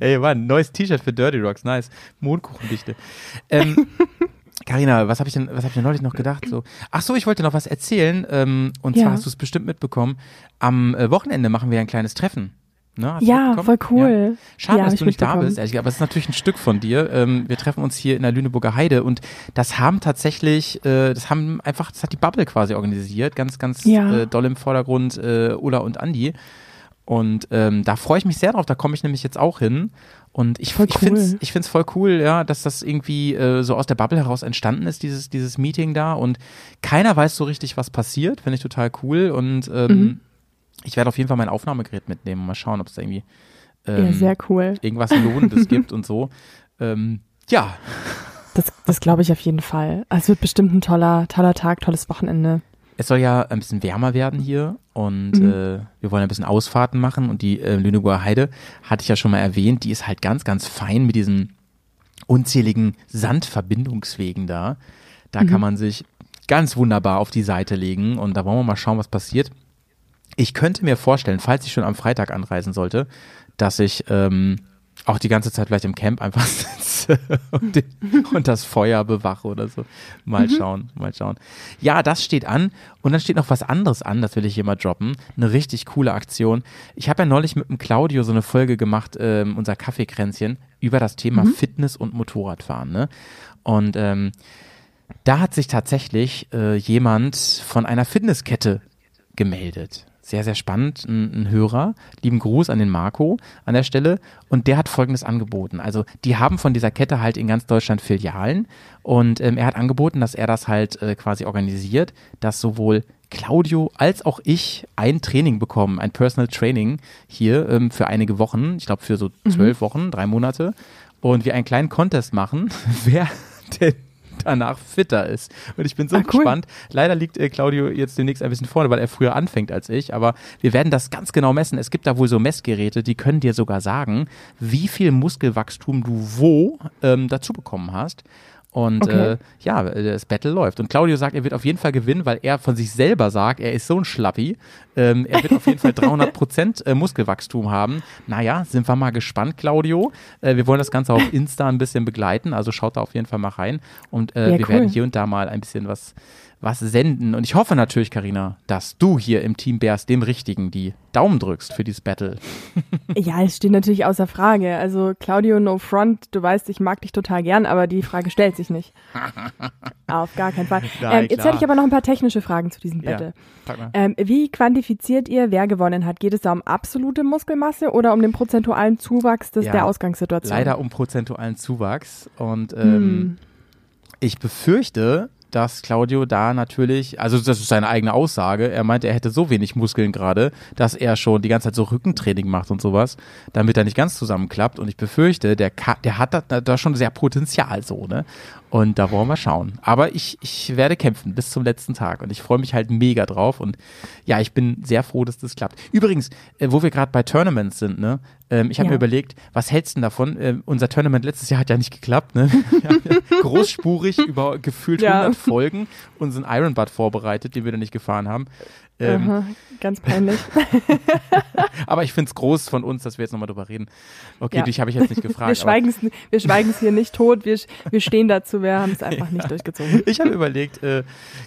Ey, Mann, neues T-Shirt für Dirty Rocks, nice. Mondkuchendichte. Ähm, Carina, was habe ich denn, was habe ich denn neulich noch gedacht? So, ach so, ich wollte noch was erzählen. Ähm, und Ja. zwar hast du es bestimmt mitbekommen. Am äh, Wochenende machen wir ein kleines Treffen. Ne, ja, voll cool. Ja. Schade, Ja, dass du nicht da bist, ehrlich, gesagt, aber es ist natürlich ein Stück von dir. Ähm, wir treffen uns hier in der Lüneburger Heide und das haben tatsächlich, äh, das haben einfach, das hat die Bubble quasi organisiert, ganz, ganz Ja. äh, doll im Vordergrund äh, Ulla und Andi. Und ähm, da freue ich mich sehr drauf, da komme ich nämlich jetzt auch hin. Und ich, Voll ich finde es cool. find's voll cool, ja, dass das irgendwie äh, so aus der Bubble heraus entstanden ist, dieses, dieses Meeting da. Und keiner weiß so richtig, was passiert. Finde ich total cool. Und ähm, Mhm. Ich werde auf jeden Fall mein Aufnahmegerät mitnehmen und mal schauen, ob es da irgendwie ähm, ja, sehr cool. irgendwas Lohnendes gibt und so. Ähm, ja, Das, das glaube ich auf jeden Fall. Also Es wird bestimmt ein toller, toller Tag, tolles Wochenende. es soll ja ein bisschen wärmer werden hier und Mhm. äh, wir wollen ein bisschen Ausfahrten machen und die äh, Lüneburger Heide, hatte ich ja schon mal erwähnt, die ist halt ganz, ganz fein mit diesen unzähligen Sandverbindungswegen da. Da Mhm. kann man sich ganz wunderbar auf die Seite legen und da wollen wir mal schauen, was passiert. Ich könnte mir vorstellen, falls ich schon am Freitag anreisen sollte, dass ich ähm, auch die ganze Zeit vielleicht im Camp einfach sitze und, den, und das Feuer bewache oder so. Mal schauen, mal schauen. Ja, das steht an und dann steht noch was anderes an, das will ich hier mal droppen. Eine richtig coole Aktion. Ich habe ja neulich mit dem Claudio so eine Folge gemacht, ähm, unser Kaffeekränzchen, über das Thema Fitness und Motorradfahren. Ne? Und ähm, da hat sich tatsächlich äh, jemand von einer Fitnesskette gemeldet. Sehr, sehr spannend, ein, ein Hörer. Lieben Gruß an den Marco an der Stelle. Und der hat Folgendes angeboten. Also die haben von dieser Kette halt in ganz Deutschland Filialen. Und ähm, er hat angeboten, dass er das halt äh, quasi organisiert, dass sowohl Claudio als auch ich ein Training bekommen, ein Personal Training hier ähm, für einige Wochen. Ich glaube für so zwölf Wochen, drei Monate. Und wir einen kleinen Contest machen, wer denn danach fitter ist. Und ich bin so Ah, cool. gespannt. Leider liegt äh, Claudio jetzt demnächst ein bisschen vorne, weil er früher anfängt als ich. Aber wir werden das ganz genau messen. Es gibt da wohl so Messgeräte, die können dir sogar sagen, wie viel Muskelwachstum du wo ähm, dazu bekommen hast. Und Okay. äh, ja, das Battle läuft. Und Claudio sagt, er wird auf jeden Fall gewinnen, weil er von sich selber sagt, er ist so ein Schlappi. Ähm, er wird auf jeden Fall 300 Prozent äh, Muskelwachstum haben. Naja, sind wir mal gespannt, Claudio. Äh, wir wollen das Ganze auf Insta ein bisschen begleiten, also schaut da auf jeden Fall mal rein. Und äh, Ja, wir cool. werden hier und da mal ein bisschen was, was senden. Und ich hoffe natürlich, Karina, dass du hier im Team Bears dem Richtigen die Daumen drückst für dieses Battle. Ja, es steht natürlich außer Frage. Also Claudio, no front, du weißt, ich mag dich total gern, aber die Frage stellt sich nicht. Auf gar keinen Fall. Nein, ähm, jetzt hätte ich aber noch ein paar technische Fragen zu diesem Ja. Battle. Mal. Ähm, wie quantifiziert ihr, wer gewonnen hat? Geht es da um absolute Muskelmasse oder um den prozentualen Zuwachs des, Ja, der Ausgangssituation? Leider um prozentualen Zuwachs. Und ähm, Hm. ich befürchte, dass Claudio da natürlich, also das ist seine eigene Aussage, er meinte, er hätte so wenig Muskeln gerade, dass er schon die ganze Zeit so Rückentraining macht und sowas, damit er nicht ganz zusammenklappt. Und ich befürchte, der, der hat da, da schon sehr Potenzial so, ne? Und da wollen wir schauen. Aber ich, ich werde kämpfen bis zum letzten Tag und ich freue mich halt mega drauf. Und ja, ich bin sehr froh, dass das klappt. Übrigens, äh, wo wir gerade bei Tournaments sind, ne? Ähm, ich habe ja. mir überlegt, was hältst du denn davon? Äh, unser Tournament letztes Jahr hat ja nicht geklappt, ne? Wir haben ja großspurig über gefühlt ja. 100 Folgen unseren Ironbutt vorbereitet, den wir da nicht gefahren haben. Ähm, Aha, ganz peinlich. aber ich finde es groß von uns, dass wir jetzt nochmal drüber reden. Okay, ja. dich habe ich jetzt nicht gefragt. wir schweigen es hier nicht tot, wir, wir stehen dazu, wir haben es einfach nicht durchgezogen. Ich habe überlegt,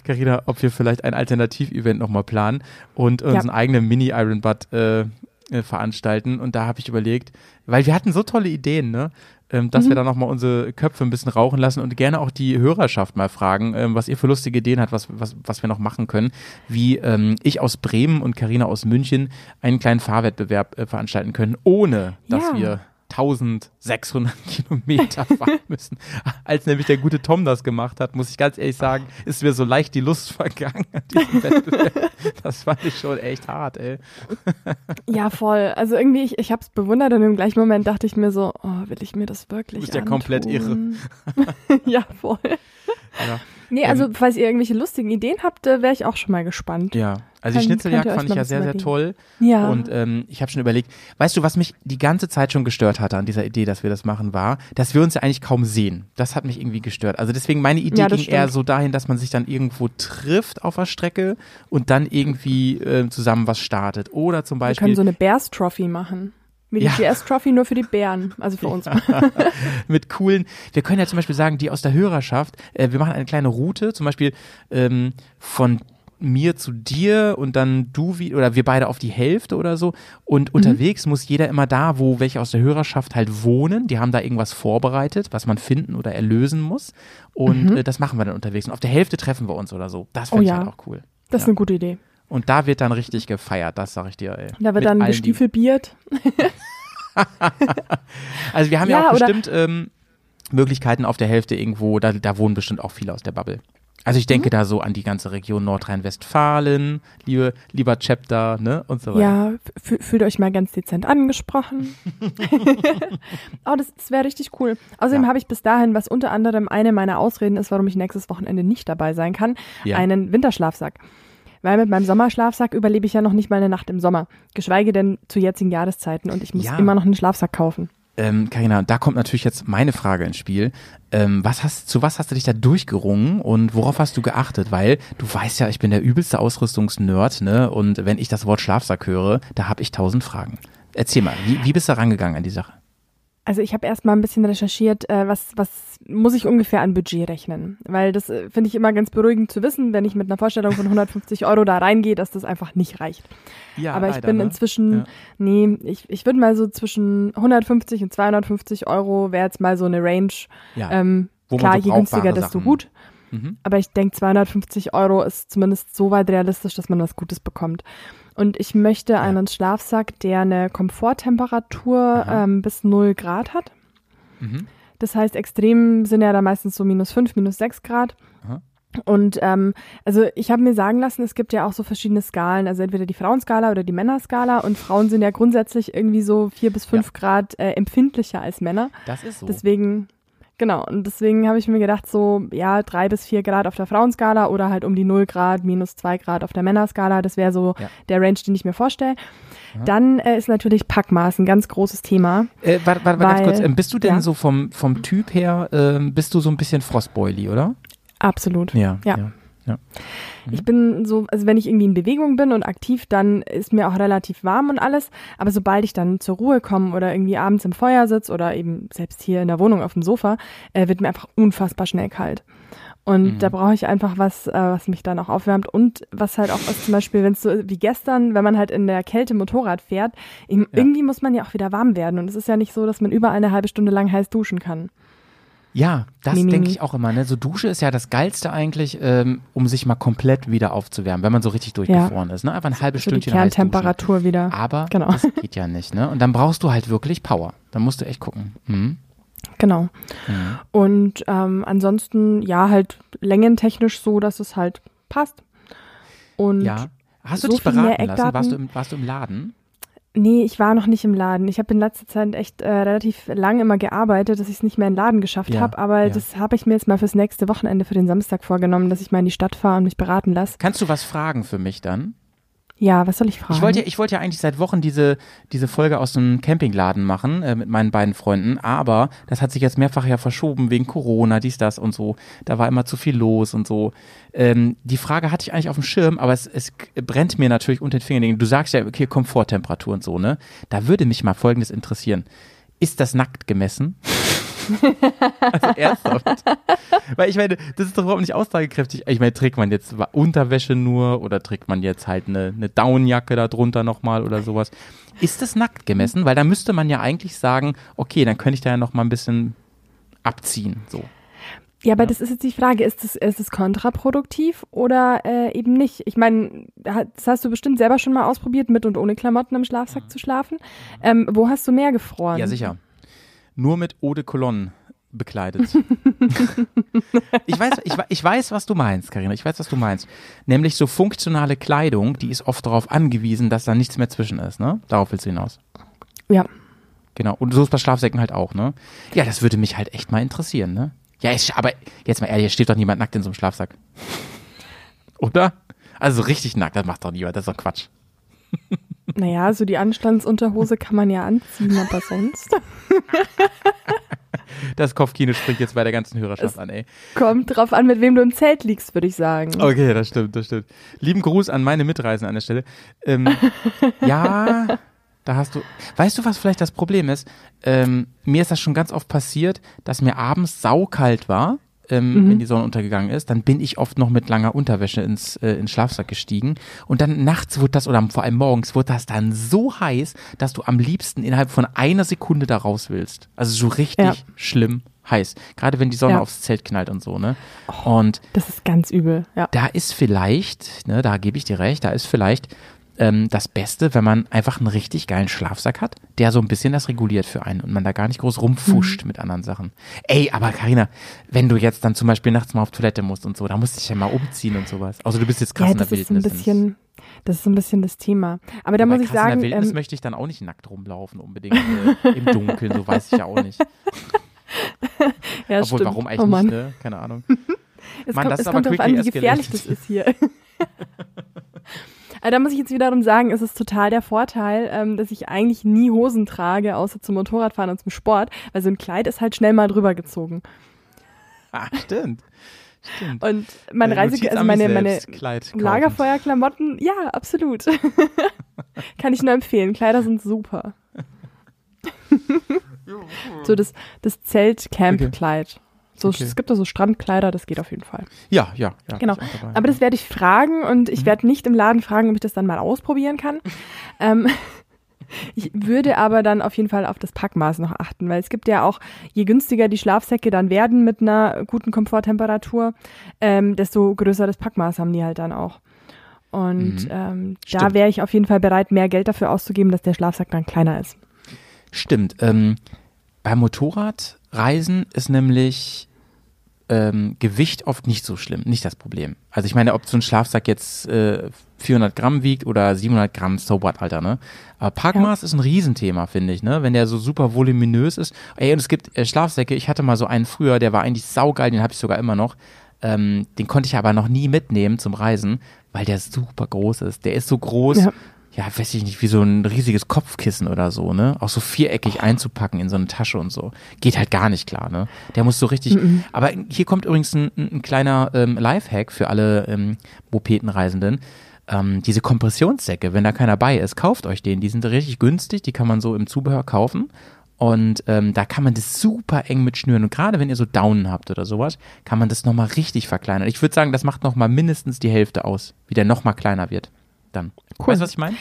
Karina, äh, ob wir vielleicht ein Alternativ-Event nochmal planen und unseren ja. eigenen Mini-Iron äh, äh, veranstalten. Und da habe ich überlegt, weil wir hatten so tolle Ideen, ne? ähm, dass mhm. wir da nochmal unsere Köpfe ein bisschen rauchen lassen und gerne auch die Hörerschaft mal fragen, ähm, was ihr für lustige Ideen habt, was, was, was wir noch machen können. Wie ähm, ich aus Bremen und Karina aus München einen kleinen Fahrwettbewerb äh, veranstalten können, ohne dass ja. wir 1600 Kilometer fahren müssen. Als nämlich der gute Tom das gemacht hat, muss ich ganz ehrlich sagen, ist mir so leicht die Lust vergangen an diesem Wettbewerb. Das fand ich schon echt hart, ey. Ja, voll. Also irgendwie, ich, ich habe es bewundert und im gleichen Moment dachte ich mir so, oh, will ich mir das wirklich Du bist ja komplett irre. ja, voll. Ja. Nee, also ähm, falls ihr irgendwelche lustigen Ideen habt, äh, wäre ich auch schon mal gespannt. Ja, also die Schnitzeljagd fand ich ja sehr, sehr toll. Ja. Und ähm, ich habe schon überlegt, weißt du, was mich die ganze Zeit schon gestört hatte an dieser Idee, dass wir das machen, war, dass wir uns ja eigentlich kaum sehen. Das hat mich irgendwie gestört. Also deswegen meine Idee ja, ging stimmt. eher so dahin, dass man sich dann irgendwo trifft auf der Strecke und dann irgendwie äh, zusammen was startet. Oder zum Beispiel. Wir können so eine Bears Trophy machen. Wie die ja. GS Trophy nur für die Bären, also für uns. Mit coolen, wir können ja zum Beispiel sagen, die aus der Hörerschaft, äh, wir machen eine kleine Route, zum Beispiel ähm, von mir zu dir und dann du wie oder wir beide auf die Hälfte oder so und mhm. unterwegs muss jeder immer da, wo welche aus der Hörerschaft halt wohnen, die haben da irgendwas vorbereitet, was man finden oder erlösen muss und mhm. äh, das machen wir dann unterwegs und auf der Hälfte treffen wir uns oder so. Das finde oh, ich ja. halt auch cool. Das ist eine gute Idee. Und da wird dann richtig gefeiert, das sag ich dir, ey. Da wird dann gestiefelbiert. also wir haben ja, ja auch bestimmt ähm, Möglichkeiten auf der Hälfte irgendwo, da, da wohnen bestimmt auch viele aus der Bubble. Also ich denke mhm. da so an die ganze Region Nordrhein-Westfalen, liebe, lieber Chapter, ne, und so weiter. Ja, fühlt euch mal ganz dezent angesprochen. oh, das, das wäre richtig cool. Außerdem ja. habe ich bis dahin, was unter anderem eine meiner Ausreden ist, warum ich nächstes Wochenende nicht dabei sein kann, ja. einen Winterschlafsack. Weil mit meinem Sommerschlafsack überlebe ich ja noch nicht mal eine Nacht im Sommer. Geschweige denn zu jetzigen Jahreszeiten und ich muss ja. immer noch einen Schlafsack kaufen. Ähm, Carina, da kommt natürlich jetzt meine Frage ins Spiel. Ähm, was hast, zu was hast du dich da durchgerungen und worauf hast du geachtet? Weil du weißt ja, ich bin der übelste Ausrüstungsnerd, ne? Und wenn ich das Wort Schlafsack höre, da habe ich tausend Fragen. Erzähl mal, wie, wie bist du rangegangen an die Sache? Also ich habe erst mal ein bisschen recherchiert, äh, was, was muss ich ungefähr an Budget rechnen. Weil das äh, finde ich immer ganz beruhigend zu wissen, wenn ich mit einer Vorstellung von 150 Euro da reingehe, dass das einfach nicht reicht. Ja, Aber ich leider, bin ne? inzwischen, ja. nee, ich, ich würde mal so zwischen 150 und 250 Euro wäre jetzt mal so eine Range. Ja. Ähm, klar, so je günstiger, desto Sachen. gut. Mhm. Aber ich denke, 250 Euro ist zumindest so weit realistisch, dass man was Gutes bekommt. Und ich möchte ja. einen Schlafsack, der eine Komforttemperatur ähm, bis 0 Grad hat. Mhm. Das heißt, extrem sind ja da meistens so minus 5, minus 6 Grad. Aha. Und ähm, also ich habe mir sagen lassen, es gibt ja auch so verschiedene Skalen, also entweder die Frauenskala oder die Männerskala und Frauen sind ja grundsätzlich irgendwie so 4 bis 5 ja. Grad äh, empfindlicher als Männer. Das ist so. Deswegen Genau, und deswegen habe ich mir gedacht, so, ja, drei bis vier Grad auf der Frauenskala oder halt um die null Grad, minus zwei Grad auf der Männerskala. Das wäre so ja. der Range, den ich mir vorstelle. Dann äh, ist natürlich Packmaß ein ganz großes Thema. Äh, warte, warte, warte ganz kurz. Ähm, bist du denn ja. so vom, vom Typ her, äh, bist du so ein bisschen Frostboily, oder? Absolut. Ja. ja. ja. Ja. Mhm. Ich bin so, also wenn ich irgendwie in Bewegung bin und aktiv, dann ist mir auch relativ warm und alles. Aber sobald ich dann zur Ruhe komme oder irgendwie abends im Feuer sitze oder eben selbst hier in der Wohnung auf dem Sofa, äh, wird mir einfach unfassbar schnell kalt. Und mhm. da brauche ich einfach was, äh, was mich dann auch aufwärmt. Und was halt auch ist, zum Beispiel, wenn es so wie gestern, wenn man halt in der Kälte Motorrad fährt, ja. irgendwie muss man ja auch wieder warm werden. Und es ist ja nicht so, dass man überall eine halbe Stunde lang heiß duschen kann. Ja, das denke ich auch immer. Ne? So Dusche ist ja das Geilste eigentlich, ähm, um sich mal komplett wieder aufzuwärmen, wenn man so richtig durchgefroren ja. ist. Ne? Einfach ein halbes Stündchen die Kerntemperatur wieder. Aber genau. das geht ja nicht. Ne? Und dann brauchst du halt wirklich Power. Dann musst du echt gucken. Hm? Genau. Mhm. Und ähm, ansonsten, ja, halt längentechnisch so, dass es halt passt. Und Ja. Hast du so dich beraten lassen? Warst du, im, warst du im Laden? Nee, ich war noch nicht im Laden. Ich habe in letzter Zeit echt äh, relativ lang immer gearbeitet, dass ich es nicht mehr in den Laden geschafft Ja, habe. Aber ja. das habe ich mir jetzt mal fürs nächste Wochenende, für den Samstag vorgenommen, dass ich mal in die Stadt fahre und mich beraten lasse. Kannst du was fragen für mich dann? Ja, was soll ich fragen? Ich wollte, ja- ich wollte ja eigentlich seit Wochen diese, diese Folge aus dem Campingladen machen äh, mit meinen beiden Freunden, aber das hat sich jetzt mehrfach ja verschoben wegen Corona, dies, das und so. Da war immer zu viel los und so. Ähm, die Frage hatte ich eigentlich auf dem Schirm, aber es, es brennt mir natürlich unter den Fingern. Du sagst ja, okay, Komforttemperatur und so, ne? Da würde mich mal Folgendes interessieren. Ist das nackt gemessen? Also ernsthaft. Weil ich meine, das ist doch überhaupt nicht aussagekräftig. Ich meine, trägt man jetzt Unterwäsche nur oder trägt man jetzt halt eine, eine Downjacke da drunter nochmal oder sowas? Ist das nackt gemessen? Weil da müsste man ja eigentlich sagen, okay, dann könnte ich da ja nochmal ein bisschen abziehen. So. Ja, aber Ja. das ist jetzt die Frage, ist es ist es kontraproduktiv oder äh, eben nicht? Ich meine, das hast du bestimmt selber schon mal ausprobiert, mit und ohne Klamotten im Schlafsack zu schlafen. Ähm, wo hast du mehr gefroren? Ja, sicher. Nur mit Eau de Cologne bekleidet. ich, weiß, ich, ich weiß, was du meinst, Karina. Ich weiß, was du meinst. Nämlich so funktionale Kleidung, die ist oft darauf angewiesen, dass da nichts mehr zwischen ist. Ne? Darauf willst du hinaus. Ja. Genau. Und so ist bei Schlafsäcken halt auch, ne? Ja, das würde mich halt echt mal interessieren, ne? Ja, ich, aber jetzt mal ehrlich, hier steht doch niemand nackt in so einem Schlafsack. Oder? Also so richtig nackt, das macht doch niemand, das ist doch Quatsch. Naja, so die Anstandsunterhose kann man ja anziehen, aber sonst Das Kopfkino springt jetzt bei der ganzen Hörerschaft Es- an, ey. kommt drauf an, mit wem du im Zelt liegst, würde ich sagen. Okay, das stimmt, das stimmt. Lieben Gruß an meine Mitreisen an der Stelle. Ähm, ja, da hast du. Weißt du, was vielleicht das Problem ist? Ähm, mir ist das schon ganz oft passiert, dass mir abends saukalt war, ähm, Mhm. wenn die Sonne untergegangen ist. Dann bin ich oft noch mit langer Unterwäsche ins, äh, ins Schlafsack gestiegen. Und dann nachts wurde das, oder vor allem morgens, wurde das dann so heiß, dass du am liebsten innerhalb von einer Sekunde da raus willst. Also so richtig Ja. schlimm heiß. Gerade wenn die Sonne Ja. aufs Zelt knallt und so, ne? Und Das ist ganz übel, ja. da ist vielleicht, ne, da gebe ich dir recht, da ist vielleicht ähm, das Beste, wenn man einfach einen richtig geilen Schlafsack hat, der so ein bisschen das reguliert für einen und man da gar nicht groß rumfuscht Mhm. mit anderen Sachen. Ey, aber Karina, wenn du jetzt dann zum Beispiel nachts mal auf Toilette musst und so, da musst du dich ja mal umziehen und sowas. Also du bist jetzt krass Ja, in der das ist so ein Wildnis. bisschen, das ist so ein bisschen das Thema. Aber da muss ich krass in sagen, der Wildnis ähm, möchte ich dann auch nicht nackt rumlaufen unbedingt äh, im Dunkeln, so weiß ich ja auch nicht. ja, Obwohl, stimmt. warum eigentlich oh nicht, ne? Keine Ahnung. Es Mann, kommt, das es ist aber kommt darauf an, wie gefährlich das ist hier. Aber da muss ich jetzt wiederum sagen, es ist total der Vorteil, ähm, dass ich eigentlich nie Hosen trage, außer zum Motorradfahren und zum Sport, weil so ein Kleid ist halt schnell mal drüber gezogen. Ah, stimmt. Stimmt. Und meine Äh, Reise, Notiz also meine, meine. Lagerfeuerklamotten, ja, absolut. Kann ich nur empfehlen. Kleider sind super. so das, das Zelt-Camp-Kleid. So, Okay. Es gibt da so Strandkleider, das geht auf jeden Fall. Ja, ja, ja. Genau. dabei. Aber das werde ich fragen und ich Mhm. werde nicht im Laden fragen, ob ich das dann mal ausprobieren kann. ähm, ich würde aber dann auf jeden Fall auf das Packmaß noch achten, weil es gibt ja auch, je günstiger die Schlafsäcke dann werden mit einer guten Komforttemperatur, ähm, desto größer das Packmaß haben die halt dann auch. Und Mhm. ähm, da wäre ich auf jeden Fall bereit, mehr Geld dafür auszugeben, dass der Schlafsack dann kleiner ist. Stimmt. Ähm, beim Motorradreisen ist nämlich ähm, Gewicht oft nicht so schlimm, nicht das Problem. Also ich meine, ob so ein Schlafsack jetzt äh, 400 Gramm wiegt oder 700 Gramm, so what, Alter, ne? Aber Packmaß ist ein Riesenthema, finde ich, ne? Wenn der so super voluminös ist. Ey, und es gibt äh, Schlafsäcke, ich hatte mal so einen früher, der war eigentlich saugeil, den habe ich sogar immer noch. Ähm, den konnte ich aber noch nie mitnehmen zum Reisen, weil der super groß ist. Der ist so groß, Ja. Ja, weiß ich nicht, wie so ein riesiges Kopfkissen oder so, ne? Auch so viereckig einzupacken in so eine Tasche und so. Geht halt gar nicht klar, ne? Der muss so richtig. Aber hier kommt übrigens ein, ein ein kleiner ähm, Lifehack für alle ähm, Mopetenreisenden. Ähm, diese Kompressionssäcke, wenn da keiner bei ist, kauft euch den. Die sind richtig günstig, die kann man so im Zubehör kaufen. Und ähm, da kann man das super eng mit schnüren. Und gerade wenn ihr so Daunen habt oder sowas, kann man das nochmal richtig verkleinern. Ich würde sagen, das macht nochmal mindestens die Hälfte aus, wie der nochmal kleiner wird. Dann. Cool. Weißt du, was ich meine?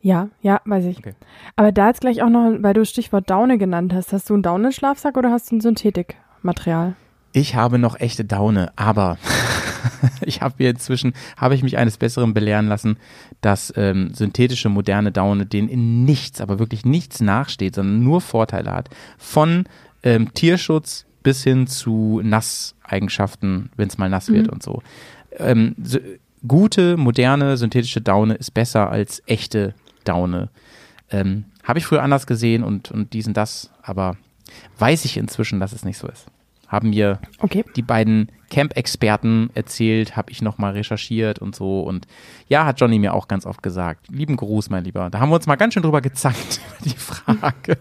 Ja, ja, weiß ich. Okay. Aber da jetzt gleich auch noch, weil du das Stichwort Daune genannt hast, hast du einen Daunenschlafsack oder hast du ein Synthetikmaterial? Ich habe noch echte Daune, aber ich habe mir inzwischen, habe ich mich eines Besseren belehren lassen, dass ähm, synthetische moderne Daune denen in nichts, aber wirklich nichts nachsteht, sondern nur Vorteile hat. Von ähm, Tierschutz bis hin zu Nasseigenschaften, wenn es mal nass wird Mhm. und so. Ähm, so. Gute, moderne, synthetische Daune ist besser als echte Daune. Ähm, Habe ich früher anders gesehen und, und dies und das, aber weiß ich inzwischen, dass es nicht so ist. Haben mir Okay. die beiden Camp-Experten erzählt, habe ich nochmal recherchiert und so. Und ja, hat Johnny mir auch ganz oft gesagt. Lieben Gruß, mein Lieber. Da haben wir uns mal ganz schön drüber gezankt, die Frage.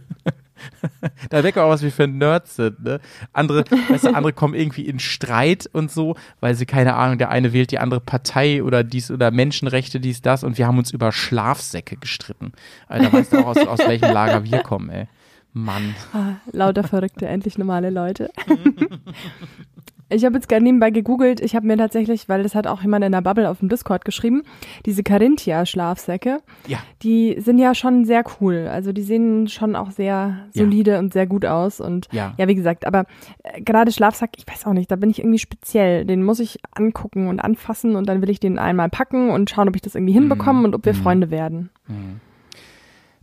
da merkt man auch, was wir für Nerds sind. Ne? Andere, weißt du, andere kommen irgendwie in Streit und so, weil sie, keine Ahnung, der eine wählt die andere Partei oder dies oder Menschenrechte, dies, das. Und wir haben uns über Schlafsäcke gestritten. Alter, weißt du auch, aus, aus welchem Lager wir kommen, ey. Mann. Ah, lauter Verrückte, endlich normale Leute. Ich habe jetzt gerade nebenbei gegoogelt. Ich habe mir tatsächlich, weil das hat auch jemand in der Bubble auf dem Discord geschrieben, diese Carinthia-Schlafsäcke, Ja. die sind ja schon sehr cool. Also die sehen schon auch sehr Ja. solide und sehr gut aus. Und Ja. ja, wie gesagt, aber äh, gerade Schlafsack, ich weiß auch nicht, da bin ich irgendwie speziell. Den muss ich angucken und anfassen und dann will ich den einmal packen und schauen, ob ich das irgendwie hinbekomme und ob wir Mhm. Freunde werden.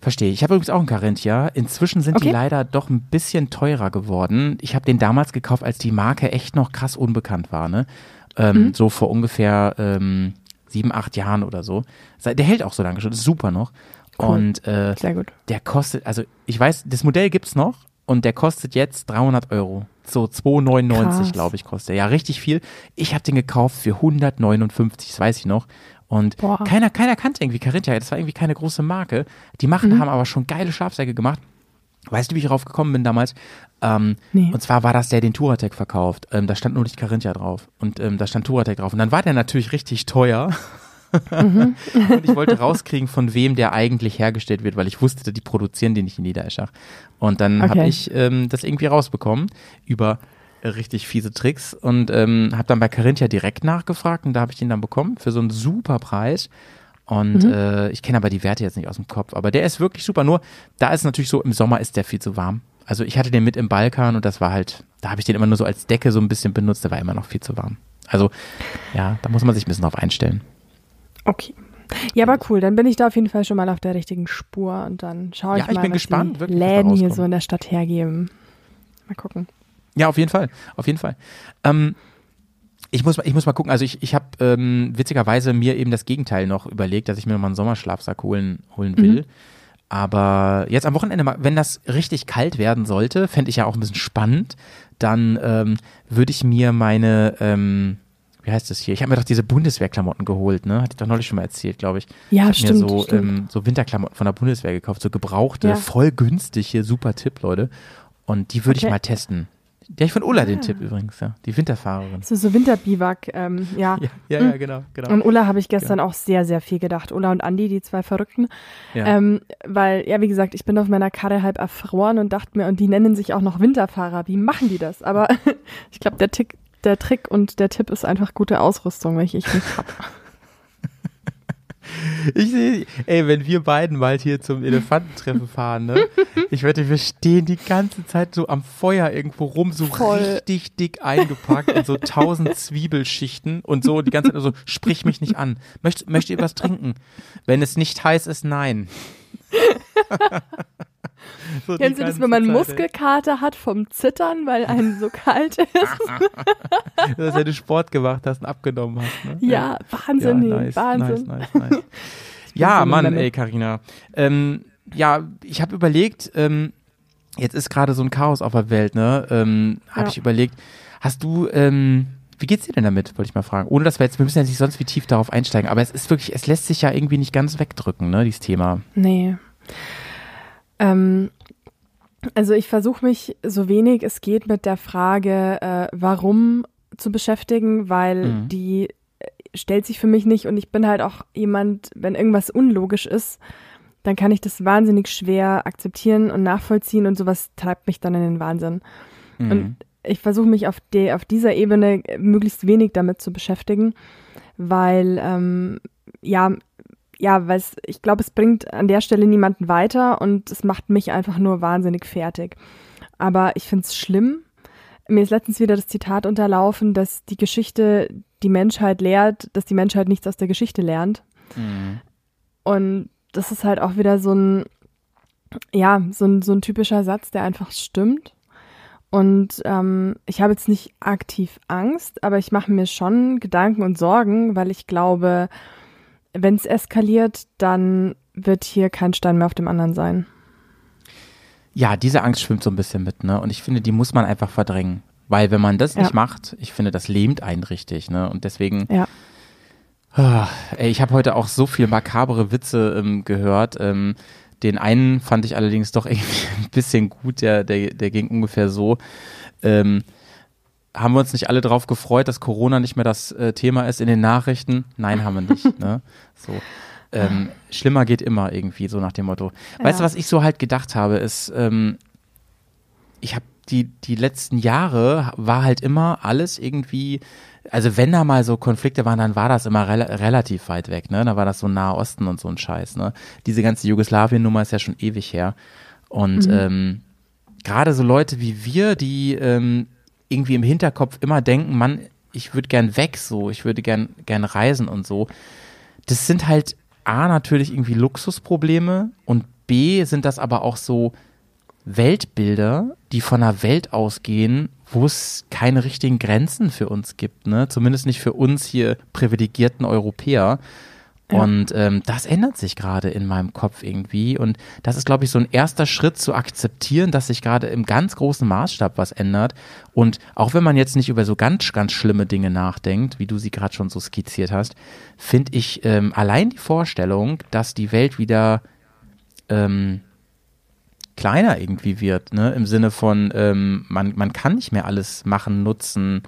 Verstehe. Ich habe übrigens auch einen Carinthia. Inzwischen sind die Okay. leider doch ein bisschen teurer geworden. Ich habe den damals gekauft, als die Marke echt noch krass unbekannt war. Ne? Ähm, Mhm. So vor ungefähr ähm, sieben, acht Jahren oder so. Der hält auch so lange schon. Das ist super noch. Cool. Und äh, Sehr gut. der kostet, also ich weiß, das Modell gibt's noch und der kostet jetzt 300 Euro. So 2,99 Krass. glaube ich kostet. er. Ja, richtig viel. Ich habe den gekauft für 159, das weiß ich noch. Und Boah. keiner, keiner kannte irgendwie Carinthia. Das war irgendwie keine große Marke. Die machen, Mhm. haben aber schon geile Schlafsäcke gemacht. Weißt du, wie ich darauf gekommen bin damals? Ähm, Nee. Und zwar war das der, den Turatec verkauft. Ähm, da stand nur nicht Carinthia drauf. Und ähm, da stand Turatec drauf. Und dann war der natürlich richtig teuer. Mhm. und ich wollte rauskriegen, von wem der eigentlich hergestellt wird, weil ich wusste, die produzieren den nicht in Niedereschach. Und dann habe Okay. ich ähm, das irgendwie rausbekommen über richtig fiese Tricks und ähm, habe dann bei Carinthia direkt nachgefragt und da habe ich den dann bekommen für so einen super Preis. Und Mhm. äh, ich kenne aber die Werte jetzt nicht aus dem Kopf, aber der ist wirklich super. Nur da ist natürlich so, im Sommer ist der viel zu warm. Also ich hatte den mit im Balkan und das war halt, da habe ich den immer nur so als Decke so ein bisschen benutzt, der war immer noch viel zu warm. Also ja, da muss man sich ein bisschen drauf einstellen. Okay. Ja, aber cool. Dann bin ich da auf jeden Fall schon mal auf der richtigen Spur und dann schaue ich Ja, ich mal, bin was gespannt, die Läden hier so in der Stadt hergeben. Mal gucken. Ja, auf jeden Fall. Auf jeden Fall. Ähm, ich muss, mal- ich muss mal gucken, also ich, ich habe ähm, witzigerweise mir eben das Gegenteil noch überlegt, dass ich mir mal einen Sommerschlafsack holen, holen will. Aber jetzt am Wochenende, mal, wenn das richtig kalt werden sollte, fände ich ja auch ein bisschen spannend, dann ähm, würde ich mir meine, ähm, wie heißt das hier? Ich habe mir doch diese Bundeswehrklamotten geholt, ne? Hatte ich doch neulich schon mal erzählt, glaube ich. Ja, ich stimmt, mir so, stimmt. Ähm, so Winterklamotten von der Bundeswehr gekauft, so gebrauchte, Ja. voll günstig hier, super Tipp, Leute. Und die würde ich Okay. mal testen. Der ich von Ulla den Ah. Tipp übrigens, ja. Die Winterfahrerin. So, so Winterbiwak, ähm, ja. Ja, ja, ja, genau, genau. An Ulla habe ich gestern auch sehr, sehr viel gedacht. Ulla und Andi, die zwei Verrückten. Ja. Ähm, weil, ja, wie gesagt, ich bin auf meiner Karre halb erfroren und dachte mir, und die nennen sich auch noch Winterfahrer. Wie machen die das? Aber ich glaube, der, Tick- der Trick und der Tipp ist einfach gute Ausrüstung, welche ich nicht habe. Ich sehe, ey, wenn wir beiden bald hier zum Elefantentreffen fahren, ne? Ich wette, wir stehen die ganze Zeit so am Feuer irgendwo rum, so Voll. richtig dick eingepackt in so tausend Zwiebelschichten und so die ganze Zeit so, sprich mich nicht an. Möcht, möchte ihr was trinken? Wenn es nicht heiß ist, nein. So Kennst du das, wenn man. Muskelkater hat vom Zittern, weil einem so kalt ist? Dass du Sport gemacht hast und abgenommen hast, ne? Ja, Wahnsinn, Ja, nice, Wahnsinn. Nice, nice, ja, Mann, ey, Carina. Ähm, ja, ich habe überlegt, ähm, jetzt ist gerade so ein Chaos auf der Welt, ne? Ähm, habe Ja. ich überlegt, hast du, ähm, wie geht's dir denn damit, wollte ich mal fragen. Ohne dass wir jetzt, wir müssen ja nicht sonst wie tief darauf einsteigen, aber es ist wirklich, es lässt sich ja irgendwie nicht ganz wegdrücken, ne, dieses Thema. Nee. Ähm, also ich versuche mich so wenig es geht mit der Frage, äh, warum zu beschäftigen, weil Mhm. die äh, stellt sich für mich nicht und ich bin halt auch jemand, wenn irgendwas unlogisch ist, dann kann ich das wahnsinnig schwer akzeptieren und nachvollziehen und sowas treibt mich dann in den Wahnsinn. Mhm. Und ich versuche mich auf, de, auf dieser Ebene möglichst wenig damit zu beschäftigen, weil ähm, ja, ja, weil ich glaube, es bringt an der Stelle niemanden weiter und es macht mich einfach nur wahnsinnig fertig. Aber ich finde es schlimm. Mir ist letztens wieder das Zitat unterlaufen, dass die Geschichte die Menschheit lehrt, dass die Menschheit nichts aus der Geschichte lernt. Mhm. Und das ist halt auch wieder so ein, ja, so ein, so ein typischer Satz, der einfach stimmt. Und ähm, ich habe jetzt nicht aktiv Angst, aber ich mache mir schon Gedanken und Sorgen, weil ich glaube, wenn es eskaliert, dann wird hier kein Stein mehr auf dem anderen sein. Ja, diese Angst schwimmt so ein bisschen mit, ne? Und ich finde, die muss man einfach verdrängen. Weil wenn man das ja. nicht macht, ich finde, das lähmt einen richtig, ne? Und deswegen. Ja. Oh, ey, ich habe heute auch so viel makabere Witze ähm, gehört. Ähm, den einen fand ich allerdings doch irgendwie ein bisschen gut, der, der, der ging ungefähr so. Ähm, haben wir uns nicht alle darauf gefreut, dass Corona nicht mehr das äh, Thema ist in den Nachrichten? Nein, haben wir nicht. ne? So ähm, schlimmer geht immer irgendwie, so nach dem Motto. Ja. Weißt du, was ich so halt gedacht habe, ist, ähm, ich habe die, die letzten Jahre war halt immer alles irgendwie, also wenn da mal so Konflikte waren, dann war das immer rel relativ weit weg, ne? Da war das so Nahe Osten und so ein Scheiß, ne? Diese ganze Jugoslawien-Nummer ist ja schon ewig her. Und mhm. ähm, gerade so Leute wie wir, die ähm, irgendwie im Hinterkopf immer denken, Mann, ich würde gern weg, so, ich würde gern, gern reisen und so. Das sind halt A, natürlich irgendwie Luxusprobleme und B, sind das aber auch so Weltbilder, die von einer Welt ausgehen, wo es keine richtigen Grenzen für uns gibt, ne? Zumindest nicht für uns hier privilegierten Europäer. Und ähm, das ändert sich gerade in meinem Kopf irgendwie. Und das ist, glaube ich, so ein erster Schritt zu akzeptieren, dass sich gerade im ganz großen Maßstab was ändert. Und auch wenn man jetzt nicht über so ganz, ganz schlimme Dinge nachdenkt, wie du sie gerade schon so skizziert hast, finde ich ähm, allein die Vorstellung, dass die Welt wieder ähm, kleiner irgendwie wird, ne? Im Sinne von, ähm, man, man kann nicht mehr alles machen, nutzen,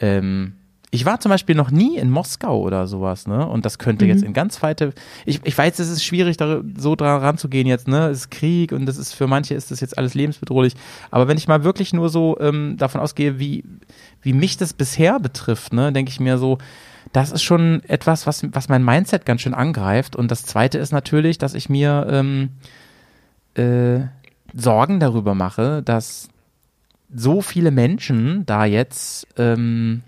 ähm, ich war zum Beispiel noch nie in Moskau oder sowas, ne? Und das könnte mhm. jetzt in ganz weite. Ich, ich weiß, es ist schwierig, da so dran ranzugehen jetzt, ne? Es ist Krieg und das ist für manche ist das jetzt alles lebensbedrohlich. Aber wenn ich mal wirklich nur so ähm, davon ausgehe, wie, wie mich das bisher betrifft, ne, denke ich mir so, das ist schon etwas, was, was mein Mindset ganz schön angreift. Und das zweite ist natürlich, dass ich mir ähm, äh, Sorgen darüber mache, dass so viele Menschen da jetzt ähm,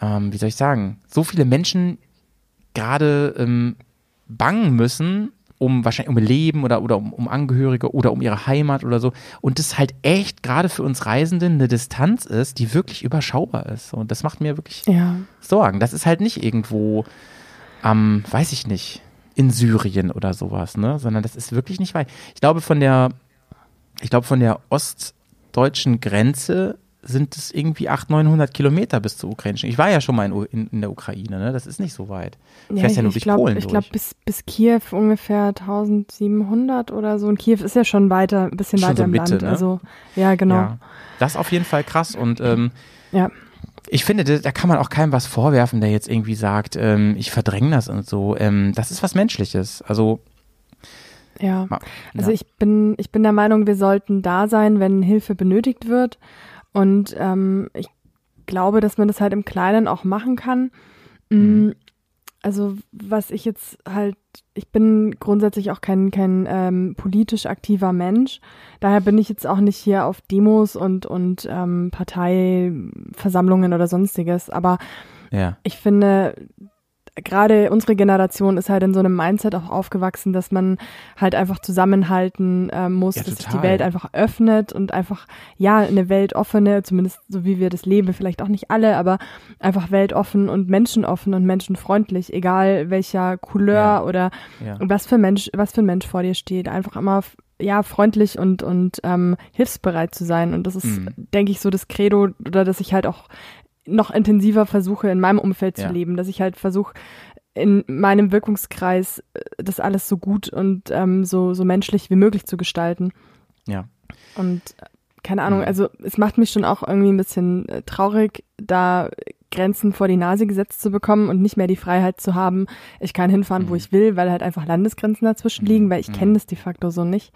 ähm, wie soll ich sagen, so viele Menschen gerade ähm, bangen müssen, um wahrscheinlich um ihr Leben oder, oder um, um Angehörige oder um ihre Heimat oder so. Und das halt echt gerade für uns Reisenden eine Distanz ist, die wirklich überschaubar ist. Und das macht mir wirklich ja. Sorgen. Das ist halt nicht irgendwo am, weiß ich nicht, in Syrien oder sowas, ne? Sondern das ist wirklich nicht weit. Ich glaube, von der, ich glaube, von der ostdeutschen Grenze sind es irgendwie 800, 900 Kilometer bis zur ukrainischen. Ich war ja schon mal in, in, in der Ukraine, ne? das ist nicht so weit. Ich ja, ja nur durch glaub, Polen Ich glaube, bis, bis Kiew ungefähr 1700 oder so. Und Kiew ist ja schon weiter, ein bisschen schon weiter so im Mitte, Land. Ne? Also, ja, genau. Ja, das ist auf jeden Fall krass. Und ähm, ja. ich finde, da, kann man auch keinem was vorwerfen, der jetzt irgendwie sagt, ähm, ich verdränge das und so. Ähm, das ist was Menschliches. Also ja, also ich bin, ich bin der Meinung, wir sollten da sein, wenn Hilfe benötigt wird. Und ähm, ich glaube, dass man das halt im Kleinen auch machen kann. Mm, mhm. Also was ich jetzt halt, ich bin grundsätzlich auch kein, kein ähm, politisch aktiver Mensch. Daher bin ich jetzt auch nicht hier auf Demos und, und ähm, Parteiversammlungen oder sonstiges. Aber ja. ich finde, gerade unsere Generation ist halt in so einem Mindset auch aufgewachsen, dass man halt einfach zusammenhalten äh, muss, ja, dass sich die Welt einfach öffnet und einfach, ja, eine weltoffene, zumindest so wie wir das leben, vielleicht auch nicht alle, aber einfach weltoffen und menschenoffen und menschenfreundlich, egal welcher Couleur ja. oder ja. was für Mensch, was für ein Mensch vor dir steht, einfach immer ja, freundlich und, und ähm, hilfsbereit zu sein. Und das ist, mhm. denke ich, so das Credo, oder dass ich halt auch noch intensiver versuche, in meinem Umfeld zu ja. leben, dass ich halt versuche, in meinem Wirkungskreis äh, das alles so gut und ähm, so, so menschlich wie möglich zu gestalten. Ja. Und äh, keine Ahnung, mhm. also es macht mich schon auch irgendwie ein bisschen äh, traurig, da Grenzen vor die Nase gesetzt zu bekommen und nicht mehr die Freiheit zu haben, ich kann hinfahren, mhm. wo ich will, weil halt einfach Landesgrenzen dazwischen mhm. liegen, weil ich mhm. kenne das de facto so nicht.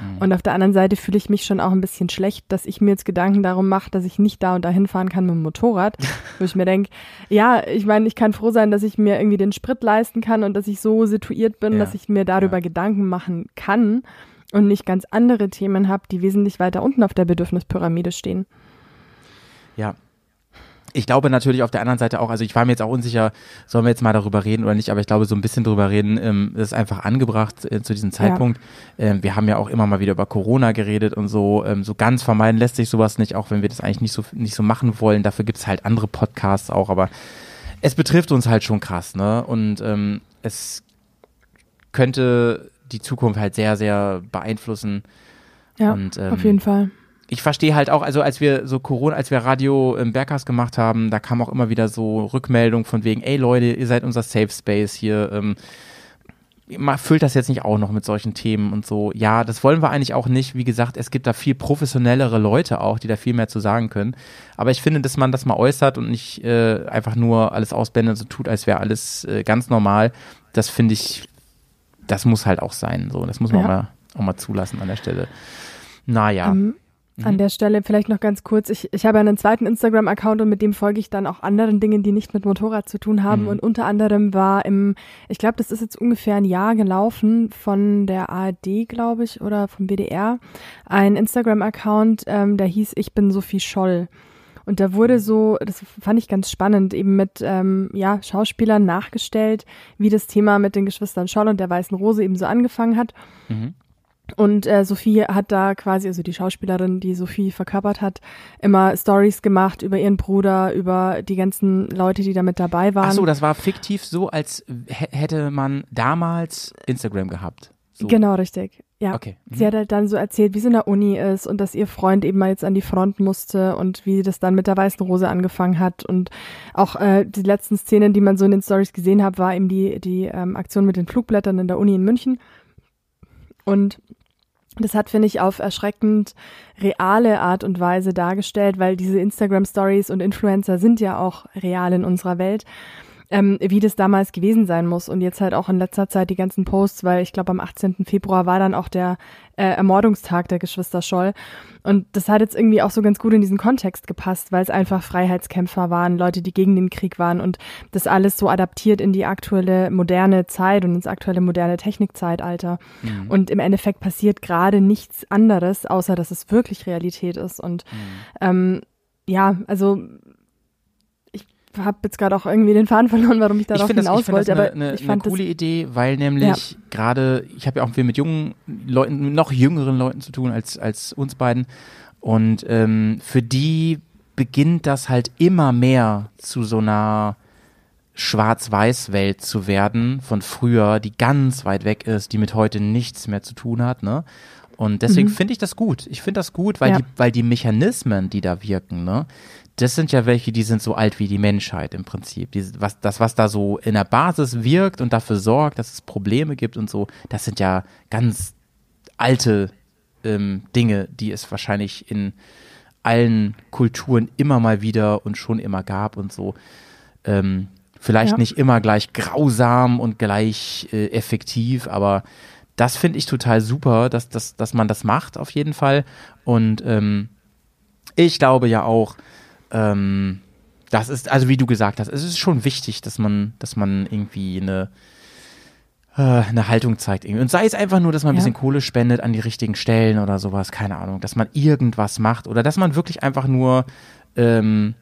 Mhm. Und auf der anderen Seite fühle ich mich schon auch ein bisschen schlecht, dass ich mir jetzt Gedanken darum mache, dass ich nicht da und da hinfahren kann mit dem Motorrad. wo ich mir denke, ja, ich meine, ich kann froh sein, dass ich mir irgendwie den Sprit leisten kann und dass ich so situiert bin, ja. dass ich mir darüber ja. Gedanken machen kann und nicht ganz andere Themen habe, die wesentlich weiter unten auf der Bedürfnispyramide stehen. Ja, ich glaube natürlich auf der anderen Seite auch, also ich war mir jetzt auch unsicher, sollen wir jetzt mal darüber reden oder nicht, aber ich glaube, so ein bisschen darüber reden ähm, ist einfach angebracht äh, zu diesem Zeitpunkt. Ja. Ähm, wir haben ja auch immer mal wieder über Corona geredet und so. Ähm, so ganz vermeiden lässt sich sowas nicht, auch wenn wir das eigentlich nicht so, nicht so machen wollen. Dafür gibt's halt andere Podcasts auch, aber es betrifft uns halt schon krass, ne? Und ähm, es könnte die Zukunft halt sehr, sehr beeinflussen. Ja, und, ähm, auf jeden Fall ich verstehe halt auch, also als wir so Corona, als wir Radio im Berghaus gemacht haben, da kam auch immer wieder so Rückmeldung von wegen, ey Leute, ihr seid unser Safe Space hier, ähm, füllt das jetzt nicht auch noch mit solchen Themen und so. Ja, das wollen wir eigentlich auch nicht. Wie gesagt, es gibt da viel professionellere Leute auch, die da viel mehr zu sagen können. Aber ich finde, dass man das mal äußert und nicht äh, einfach nur alles ausblendet, so tut, als wäre alles äh, ganz normal. Das finde ich, das muss halt auch sein. So, das muss man ja. auch, mal, auch mal zulassen an der Stelle. Naja. Um, an mhm. der Stelle vielleicht noch ganz kurz. Ich, ich habe einen zweiten Instagram-Account und mit dem folge ich dann auch anderen Dingen, die nicht mit Motorrad zu tun haben. Mhm. Und unter anderem war im, ich glaube, das ist jetzt ungefähr ein Jahr gelaufen von der ARD, glaube ich, oder vom BDR, ein Instagram-Account, ähm, der hieß Ich bin Sophie Scholl. Und da wurde so, das fand ich ganz spannend, eben mit ähm, ja, Schauspielern nachgestellt, wie das Thema mit den Geschwistern Scholl und der Weißen Rose eben so angefangen hat. Mhm. Und äh, Sophie hat da quasi, also die Schauspielerin, die Sophie verkörpert hat, immer Stories gemacht über ihren Bruder, über die ganzen Leute, die da mit dabei waren. Ach so, das war fiktiv so, als hätte man damals Instagram gehabt. So. Genau, richtig. Ja. Okay. Mhm. Sie hat halt dann so erzählt, wie sie in der Uni ist und dass ihr Freund eben mal jetzt an die Front musste und wie das dann mit der Weißen Rose angefangen hat. Und auch äh, die letzten Szenen, die man so in den Stories gesehen hat, war eben die, die ähm, Aktion mit den Flugblättern in der Uni in München. Und das hat, finde ich, auf erschreckend reale Art und Weise dargestellt, weil diese Instagram Stories und Influencer sind ja auch real in unserer Welt ähm, wie das damals gewesen sein muss. Und jetzt halt auch in letzter Zeit die ganzen Posts, weil ich glaube, am 18. Februar war dann auch der äh, Ermordungstag der Geschwister Scholl. Und das hat jetzt irgendwie auch so ganz gut in diesen Kontext gepasst, weil es einfach Freiheitskämpfer waren, Leute, die gegen den Krieg waren und das alles so adaptiert in die aktuelle moderne Zeit und ins aktuelle moderne Technikzeitalter. Mhm. Und im Endeffekt passiert gerade nichts anderes, außer dass es wirklich Realität ist. Und mhm. ähm, ja, also habe jetzt gerade auch irgendwie den Faden verloren, warum ich darauf ich hinaus das, wollte. aber eine, ich fand eine coole das, Idee, weil nämlich ja. gerade, ich habe ja auch viel mit jungen Leuten, noch jüngeren Leuten zu tun als, als uns beiden. Und ähm, für die beginnt das halt immer mehr zu so einer Schwarz-Weiß-Welt zu werden von früher, die ganz weit weg ist, die mit heute nichts mehr zu tun hat, ne? Und deswegen mhm. finde ich das gut. Ich finde das gut, weil, ja. die, weil die Mechanismen, die da wirken, ne, das sind ja welche, die sind so alt wie die Menschheit im Prinzip. Die, was, das, was da so in der Basis wirkt und dafür sorgt, dass es Probleme gibt und so, das sind ja ganz alte ähm, Dinge, die es wahrscheinlich in allen Kulturen immer mal wieder und schon immer gab und so. Ähm, vielleicht ja. nicht immer gleich grausam und gleich äh, effektiv, aber das finde ich total super, dass, dass, dass man das macht auf jeden Fall. Und ähm, ich glaube ja auch, ähm, das ist, also wie du gesagt hast, es ist schon wichtig, dass man, dass man irgendwie eine, äh, eine Haltung zeigt. Irgendwie. Und sei es einfach nur, dass man ein ja. bisschen Kohle spendet an die richtigen Stellen oder sowas, keine Ahnung, dass man irgendwas macht oder dass man wirklich einfach nur, ähm,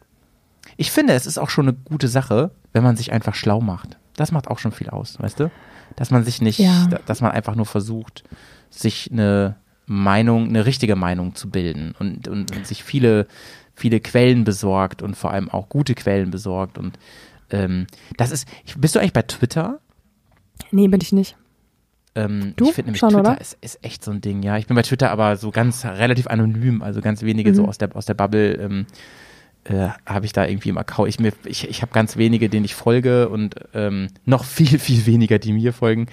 ich finde, es ist auch schon eine gute Sache, wenn man sich einfach schlau macht. Das macht auch schon viel aus, weißt du? Dass man sich nicht, ja. dass man einfach nur versucht, sich eine Meinung, eine richtige Meinung zu bilden und, und, und sich viele viele Quellen besorgt und vor allem auch gute Quellen besorgt. Und ähm, das ist, bist du eigentlich bei Twitter? Nee, bin ich nicht. Ähm, du? Ich finde nämlich Schon, Twitter ist, ist, echt so ein Ding, ja. Ich bin bei Twitter aber so ganz relativ anonym, also ganz wenige mhm. so aus der, aus der Bubble ähm, äh, habe ich da irgendwie im Account. Ich, ich, ich habe ganz wenige, denen ich folge und ähm, noch viel, viel weniger, die mir folgen.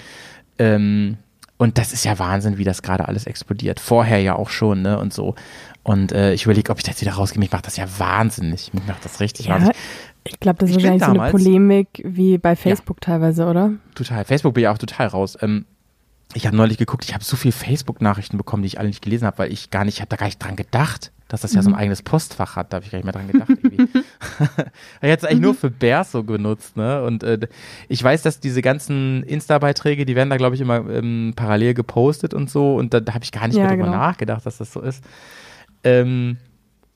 Ähm, und das ist ja Wahnsinn, wie das gerade alles explodiert. Vorher ja auch schon, ne? Und so. Und äh, ich überlege, ob ich da jetzt wieder rausgehe. Mich macht das ja wahnsinnig. Mich macht das richtig ja, wahnsinnig. Ich glaube, das ist wahrscheinlich so eine Polemik wie bei Facebook ja, teilweise, oder? Total. Facebook bin ich auch total raus. Ähm, ich habe neulich geguckt, ich habe so viele Facebook-Nachrichten bekommen, die ich alle nicht gelesen habe, weil ich gar nicht, ich habe da gar nicht dran gedacht, dass das ja so ein mhm. eigenes Postfach hat. Da habe ich gar nicht mehr dran gedacht. Irgendwie. ich hätte es eigentlich nur für Bears so genutzt, ne? Und äh, ich weiß, dass diese ganzen Insta-Beiträge, die werden da, glaube ich, immer ähm, parallel gepostet und so. Und da, da habe ich gar nicht ja, mehr drüber genau. nachgedacht, dass das so ist. Ähm,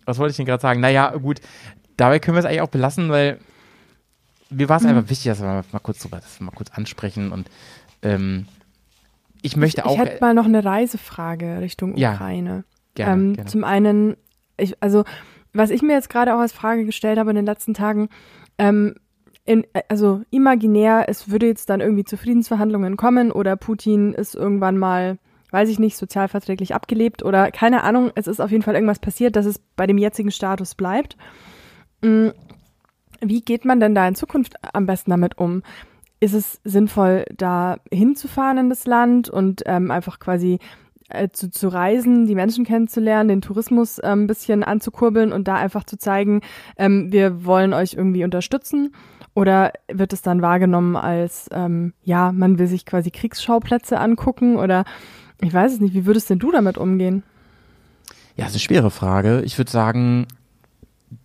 was wollte ich denn gerade sagen? Naja, gut. dabei können wir es eigentlich auch belassen, weil mir war es Mhm. einfach wichtig, dass wir mal, kurz drüber, das mal kurz ansprechen und ähm, ich möchte auch ich hätte mal noch eine Reisefrage Richtung Ja, Ukraine. gerne, ähm, gerne. Zum einen, ich, also was ich mir jetzt gerade auch als Frage gestellt habe in den letzten Tagen, ähm, in, also imaginär, es würde jetzt dann irgendwie zu Friedensverhandlungen kommen oder Putin ist irgendwann mal, weiß ich nicht, sozialverträglich abgelebt oder keine Ahnung, es ist auf jeden Fall irgendwas passiert, dass es bei dem jetzigen Status bleibt. Mm, Wie geht man denn da in Zukunft am besten damit um? Ist es sinnvoll, da hinzufahren in das Land und ähm, einfach quasi äh, zu, zu reisen, die Menschen kennenzulernen, den Tourismus ähm, ein bisschen anzukurbeln und da einfach zu zeigen, ähm, wir wollen euch irgendwie unterstützen? Oder wird es dann wahrgenommen als, ähm, ja, man will sich quasi Kriegsschauplätze angucken? Oder ich weiß es nicht, wie würdest denn du damit umgehen? Ja, das ist eine schwere Frage. Ich würde sagen,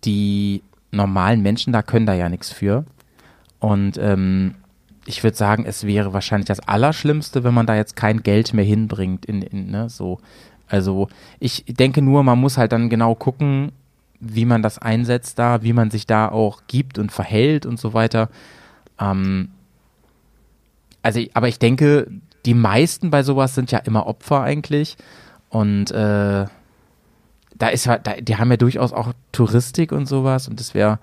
die normalen Menschen da können da ja nichts für. Und ähm, ich würde sagen, es wäre wahrscheinlich das Allerschlimmste, wenn man da jetzt kein Geld mehr hinbringt in, in ne, so. Also ich denke nur, man muss halt dann genau gucken, wie man das einsetzt da, wie man sich da auch gibt und verhält und so weiter. Ähm, also, aber ich denke, die meisten bei sowas sind ja immer Opfer eigentlich. Und äh, da ist ja, da, die haben ja durchaus auch Touristik und sowas und das wäre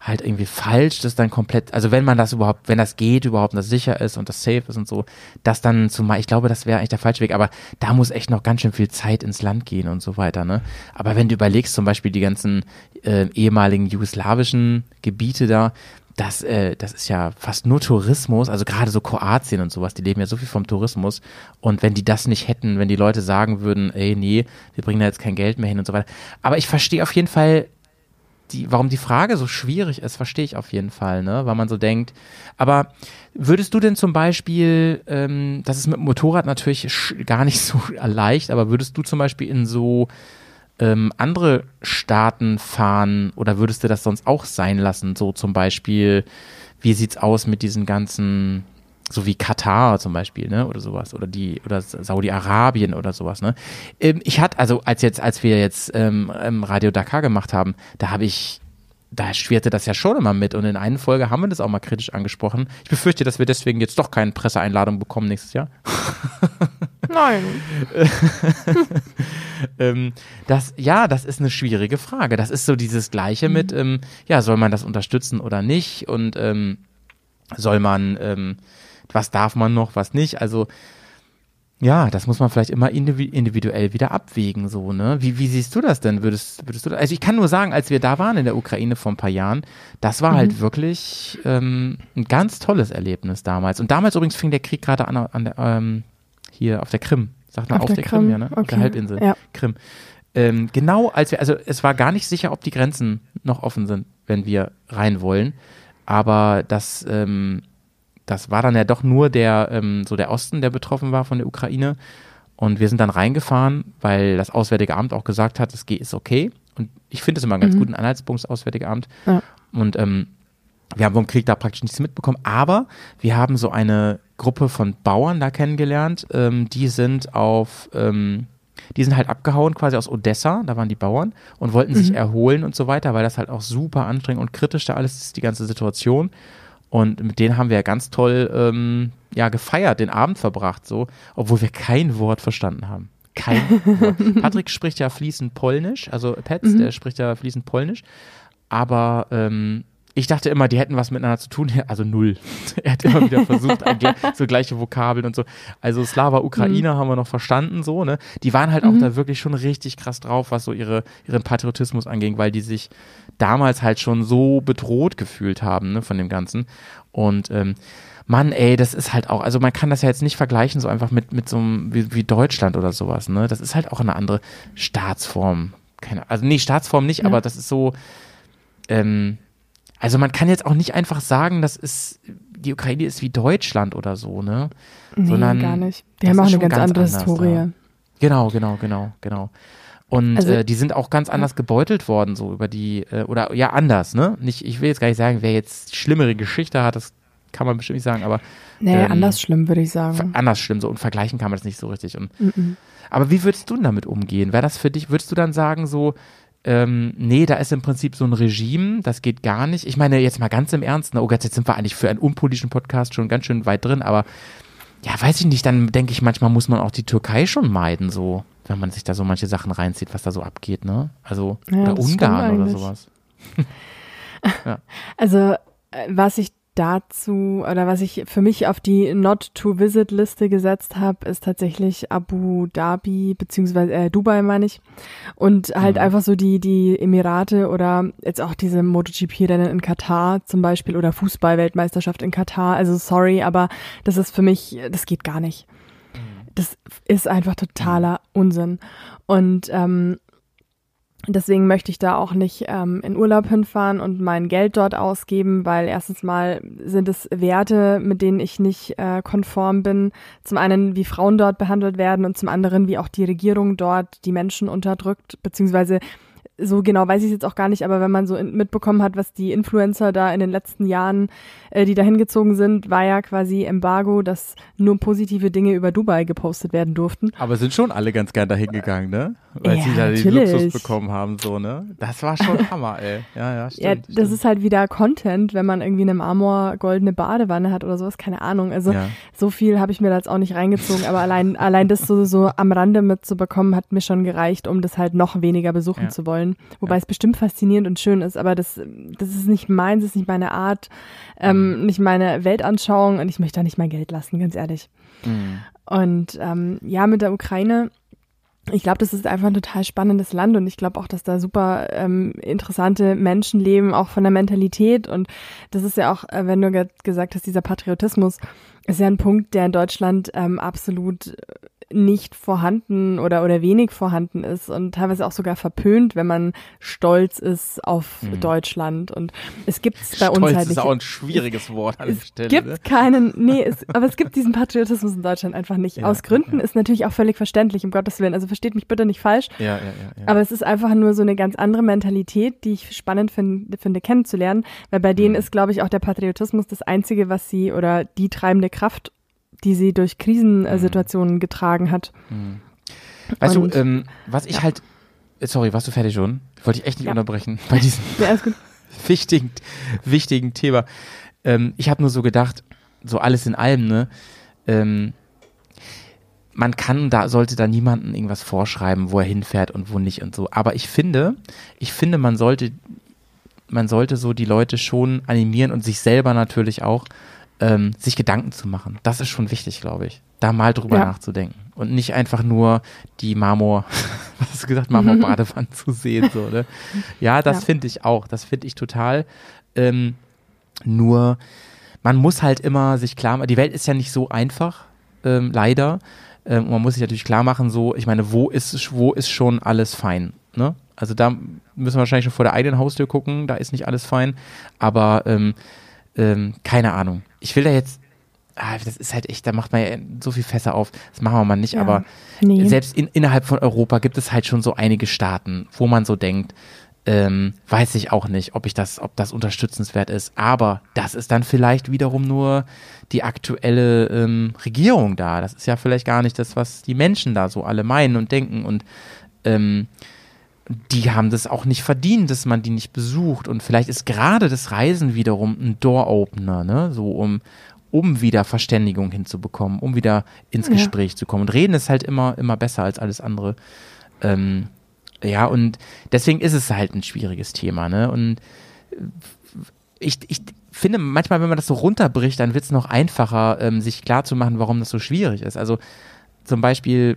halt irgendwie falsch, das dann komplett, also wenn man das überhaupt, wenn das geht überhaupt und das sicher ist und das safe ist und so, das dann zu ich glaube, das wäre eigentlich der falsche Weg, aber da muss echt noch ganz schön viel Zeit ins Land gehen und so weiter, ne? Aber wenn du überlegst, zum Beispiel die ganzen äh, ehemaligen jugoslawischen Gebiete da, das, äh, das ist ja fast nur Tourismus, also gerade so Kroatien und sowas, die leben ja so viel vom Tourismus. Und wenn die das nicht hätten, wenn die Leute sagen würden, ey, nee, wir bringen da jetzt kein Geld mehr hin und so weiter. Aber ich verstehe auf jeden Fall, die, warum die Frage so schwierig ist, verstehe ich auf jeden Fall, ne? Weil man so denkt. Aber würdest du denn zum Beispiel, ähm, das ist mit dem Motorrad natürlich gar nicht so leicht, aber würdest du zum Beispiel in so ähm, andere Staaten fahren oder würdest du das sonst auch sein lassen? So zum Beispiel, wie sieht's aus mit diesen ganzen, so wie Katar zum Beispiel, ne? Oder sowas. Oder die, oder Saudi-Arabien oder sowas, ne? Ähm, ich hatte, also als jetzt, als wir jetzt ähm, ähm, Radio Dakar gemacht haben, da habe ich da schwirrte das ja schon immer mit und in einer Folge haben wir das auch mal kritisch angesprochen. Ich befürchte, dass wir deswegen jetzt doch keine Presseeinladung bekommen nächstes Jahr. Nein. ähm, das, ja, das ist eine schwierige Frage. Das ist so dieses Gleiche mit, ähm, ja, soll man das unterstützen oder nicht? Und ähm, soll man, was darf man noch, was nicht? Also, ja, das muss man vielleicht immer indivi- individuell wieder abwägen, so, ne? Wie, wie siehst du das denn? Würdest, würdest du, also ich kann nur sagen, als wir da waren in der Ukraine vor ein paar Jahren, das war halt wirklich ähm, ein ganz tolles Erlebnis damals. Und damals übrigens fing der Krieg gerade an, an der, ähm, hier auf der Krim. Sagt man auf, der, Krim, ja, ne? Auf der okay. Halbinsel. Ja. Krim. Ähm, genau als wir, also es war gar nicht sicher, ob die Grenzen noch offen sind, wenn wir rein wollen. Aber das, ähm, das war dann ja doch nur der, ähm, so der Osten, der betroffen war von der Ukraine. Und wir sind dann reingefahren, weil das Auswärtige Amt auch gesagt hat, es geht, ist okay. Und ich finde es immer einen ganz guten Anhaltspunkt, das Auswärtige Amt. Ja. Und ähm, wir haben vom Krieg da praktisch nichts mitbekommen, aber wir haben so eine Gruppe von Bauern da kennengelernt, ähm, die sind auf, ähm, die sind halt abgehauen quasi aus Odessa, da waren die Bauern und wollten sich erholen und so weiter, weil das halt auch super anstrengend und kritisch da alles ist, die ganze Situation. Und mit denen haben wir ja ganz toll ähm, ja, gefeiert, den Abend verbracht, so, obwohl wir kein Wort verstanden haben. Kein Wort. Patrick spricht ja fließend Polnisch, also Petz, der spricht ja fließend Polnisch, aber ähm, ich dachte immer, die hätten was miteinander zu tun, also null. er hat immer wieder versucht, gle- so gleiche Vokabeln und so. Also Slava, Ukrainer haben wir noch verstanden, so, ne? Die waren halt auch da wirklich schon richtig krass drauf, was so ihre, ihren Patriotismus anging, weil die sich damals halt schon so bedroht gefühlt haben, ne, von dem Ganzen. Und ähm, Mann, ey, das ist halt auch, also man kann das ja jetzt nicht vergleichen, so einfach mit, mit so einem, wie, wie Deutschland oder sowas, ne? Das ist halt auch eine andere Staatsform. Keine, also nee, Staatsform nicht, Ja. aber das ist so, ähm, also man kann jetzt auch nicht einfach sagen, das ist, die Ukraine ist wie Deutschland oder so, ne? Nee, Sondern gar nicht. Die haben auch eine ganz, ganz andere Historie. da. Genau, genau, genau, genau. Und Also- äh, die sind auch ganz anders gebeutelt worden, so über die, äh, oder ja, anders, ne? Nicht, ich will jetzt gar nicht sagen, wer jetzt schlimmere Geschichte hat, das kann man bestimmt nicht sagen, aber Nee, Ähm, anders schlimm, würde ich sagen. anders schlimm, so und vergleichen kann man das nicht so richtig. Und, Mhm. aber wie würdest du denn damit umgehen? Wäre das für dich, würdest du dann sagen, so, ähm, nee, da ist im Prinzip so ein Regime, das geht gar nicht. Ich meine, jetzt mal ganz im Ernst, ne, oh Gott, jetzt sind wir eigentlich für einen unpolitischen Podcast schon ganz schön weit drin, aber ja, weiß ich nicht, dann denke ich, manchmal muss man auch die Türkei schon meiden, so, wenn man sich da so manche Sachen reinzieht, was da so abgeht, ne? Also, ja, oder Ungarn oder sowas. ja. Also, äh, was ich dazu oder was ich für mich auf die Not to Visit Liste gesetzt habe, ist tatsächlich Abu Dhabi beziehungsweise äh, Dubai meine ich und halt mhm. einfach so die die Emirate oder jetzt auch diese MotoGP-Rennen in Katar zum Beispiel oder Fußball-Weltmeisterschaft in Katar. Also sorry, aber das ist für mich, das geht gar nicht. Mhm. Das ist einfach totaler Unsinn und ähm, Deswegen möchte ich da auch nicht ähm, in Urlaub hinfahren und mein Geld dort ausgeben, weil erstens mal sind es Werte, mit denen ich nicht äh, konform bin. Zum einen, wie Frauen dort behandelt werden und zum anderen, wie auch die Regierung dort die Menschen unterdrückt, beziehungsweise so genau weiß ich es jetzt auch gar nicht, aber wenn man so mitbekommen hat, was die Influencer da in den letzten Jahren, äh, die da hingezogen sind, war ja quasi Embargo, dass nur positive Dinge über Dubai gepostet werden durften. Aber sind schon alle ganz gern dahin gegangen, ne? Weil ja, sie da den Luxus bekommen haben, so, ne? Das war schon Hammer, ey. Ja, ja, stimmt. Ja, das stimmt. ist halt wieder Content, wenn man irgendwie eine Marmor goldene Badewanne hat oder sowas, keine Ahnung. Also ja. so viel habe ich mir da jetzt auch nicht reingezogen, aber allein, allein das so, so am Rande mitzubekommen, hat mir schon gereicht, um das halt noch weniger besuchen ja. zu wollen. Wobei ja. es bestimmt faszinierend und schön ist, aber das, das ist nicht meins, das ist nicht meine Art, ähm, mhm. nicht meine Weltanschauung und ich möchte da nicht mein Geld lassen, ganz ehrlich. Mhm. Und ähm, ja, mit der Ukraine ich glaube, das ist einfach ein total spannendes Land und ich glaube auch, dass da super ähm, interessante Menschen leben, auch von der Mentalität. Und das ist ja auch, äh, wenn du gesagt hast, dieser Patriotismus ist ja ein Punkt, der in Deutschland ähm, absolut nicht vorhanden oder, oder wenig vorhanden ist und teilweise auch sogar verpönt, wenn man stolz ist auf mhm. Deutschland. Und es gibt es bei stolz uns halt nicht. ist auch ein schwieriges Wort an der Stelle. Es gibt ne? keinen, nee, es, aber es gibt diesen Patriotismus in Deutschland einfach nicht. Ja, Aus Gründen ja. ist natürlich auch völlig verständlich, um Gottes Willen. Also versteht mich bitte nicht falsch. Ja, ja, ja, ja. Aber es ist einfach nur so eine ganz andere Mentalität, die ich spannend finde, finde kennenzulernen, weil bei denen mhm. ist, glaube ich, auch der Patriotismus das Einzige, was sie oder die treibende Kraft die sie durch Krisensituationen mhm. getragen hat. Mhm. Weißt Und, du, ähm, was ich ja. halt, äh, sorry, warst du fertig schon? Wollte ich echt nicht ja. unterbrechen bei diesem ja, wichtigen, wichtigen Thema. Ähm, ich habe nur so gedacht, so alles in allem, ne? Ähm, man kann da, sollte da niemanden irgendwas vorschreiben, wo er hinfährt und wo nicht und so. Aber ich finde, ich finde, man sollte, man sollte so die Leute schon animieren und sich selber natürlich auch, ähm, sich Gedanken zu machen. Das ist schon wichtig, glaube ich. Da mal drüber ja. nachzudenken. Und nicht einfach nur die Marmor, was hast du gesagt, Marmor-Badewanne zu sehen. So, ne? Ja, das ja. finde ich auch. Das finde ich total. Ähm, nur, man muss halt immer sich klar machen, die Welt ist ja nicht so einfach, ähm, leider. Ähm, man muss sich natürlich klar machen, so, ich meine, wo ist, wo ist schon alles fein? Ne? Also da müssen wir wahrscheinlich schon vor der eigenen Haustür gucken, da ist nicht alles fein. Aber ähm, ähm, keine Ahnung ich will da jetzt, ah, das ist halt echt, da macht man ja so viel Fässer auf. Das machen wir mal nicht, ja, aber nee. selbst in, innerhalb von Europa gibt es halt schon so einige Staaten, wo man so denkt, ähm, weiß ich auch nicht, ob ich das, ob das unterstützenswert ist. Aber das ist dann vielleicht wiederum nur die aktuelle ähm, Regierung da. Das ist ja vielleicht gar nicht das, was die Menschen da so alle meinen und denken. Und ähm, die haben das auch nicht verdient, dass man die nicht besucht. Und vielleicht ist gerade das Reisen wiederum ein Door-Opener, ne? So um, um wieder Verständigung hinzubekommen, um wieder ins Gespräch ja. zu kommen. Und reden ist halt immer, immer besser als alles andere. Ähm, ja, und deswegen ist es halt ein schwieriges Thema, ne? Und ich, ich finde, manchmal, wenn man das so runterbricht, dann wird es noch einfacher, ähm, sich klarzumachen, warum das so schwierig ist. Also zum Beispiel,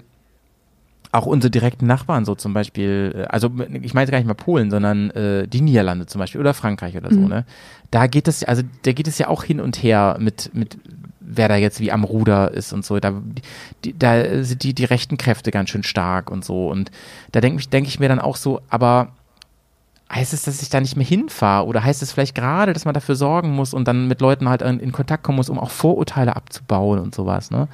auch unsere direkten Nachbarn so zum Beispiel, äh, also ich meine gar nicht mal Polen, sondern äh, die Niederlande zum Beispiel oder Frankreich oder so, mhm. ne? Da geht es, also da geht es ja auch hin und her mit, mit wer da jetzt wie am Ruder ist und so. Da, die, da sind die, die rechten Kräfte ganz schön stark und so. Und da denke denk ich mir dann auch so, aber heißt es, dass ich da nicht mehr hinfahre? Oder heißt es vielleicht gerade, dass man dafür sorgen muss und dann mit Leuten halt in, in Kontakt kommen muss, um auch Vorurteile abzubauen und sowas, ne?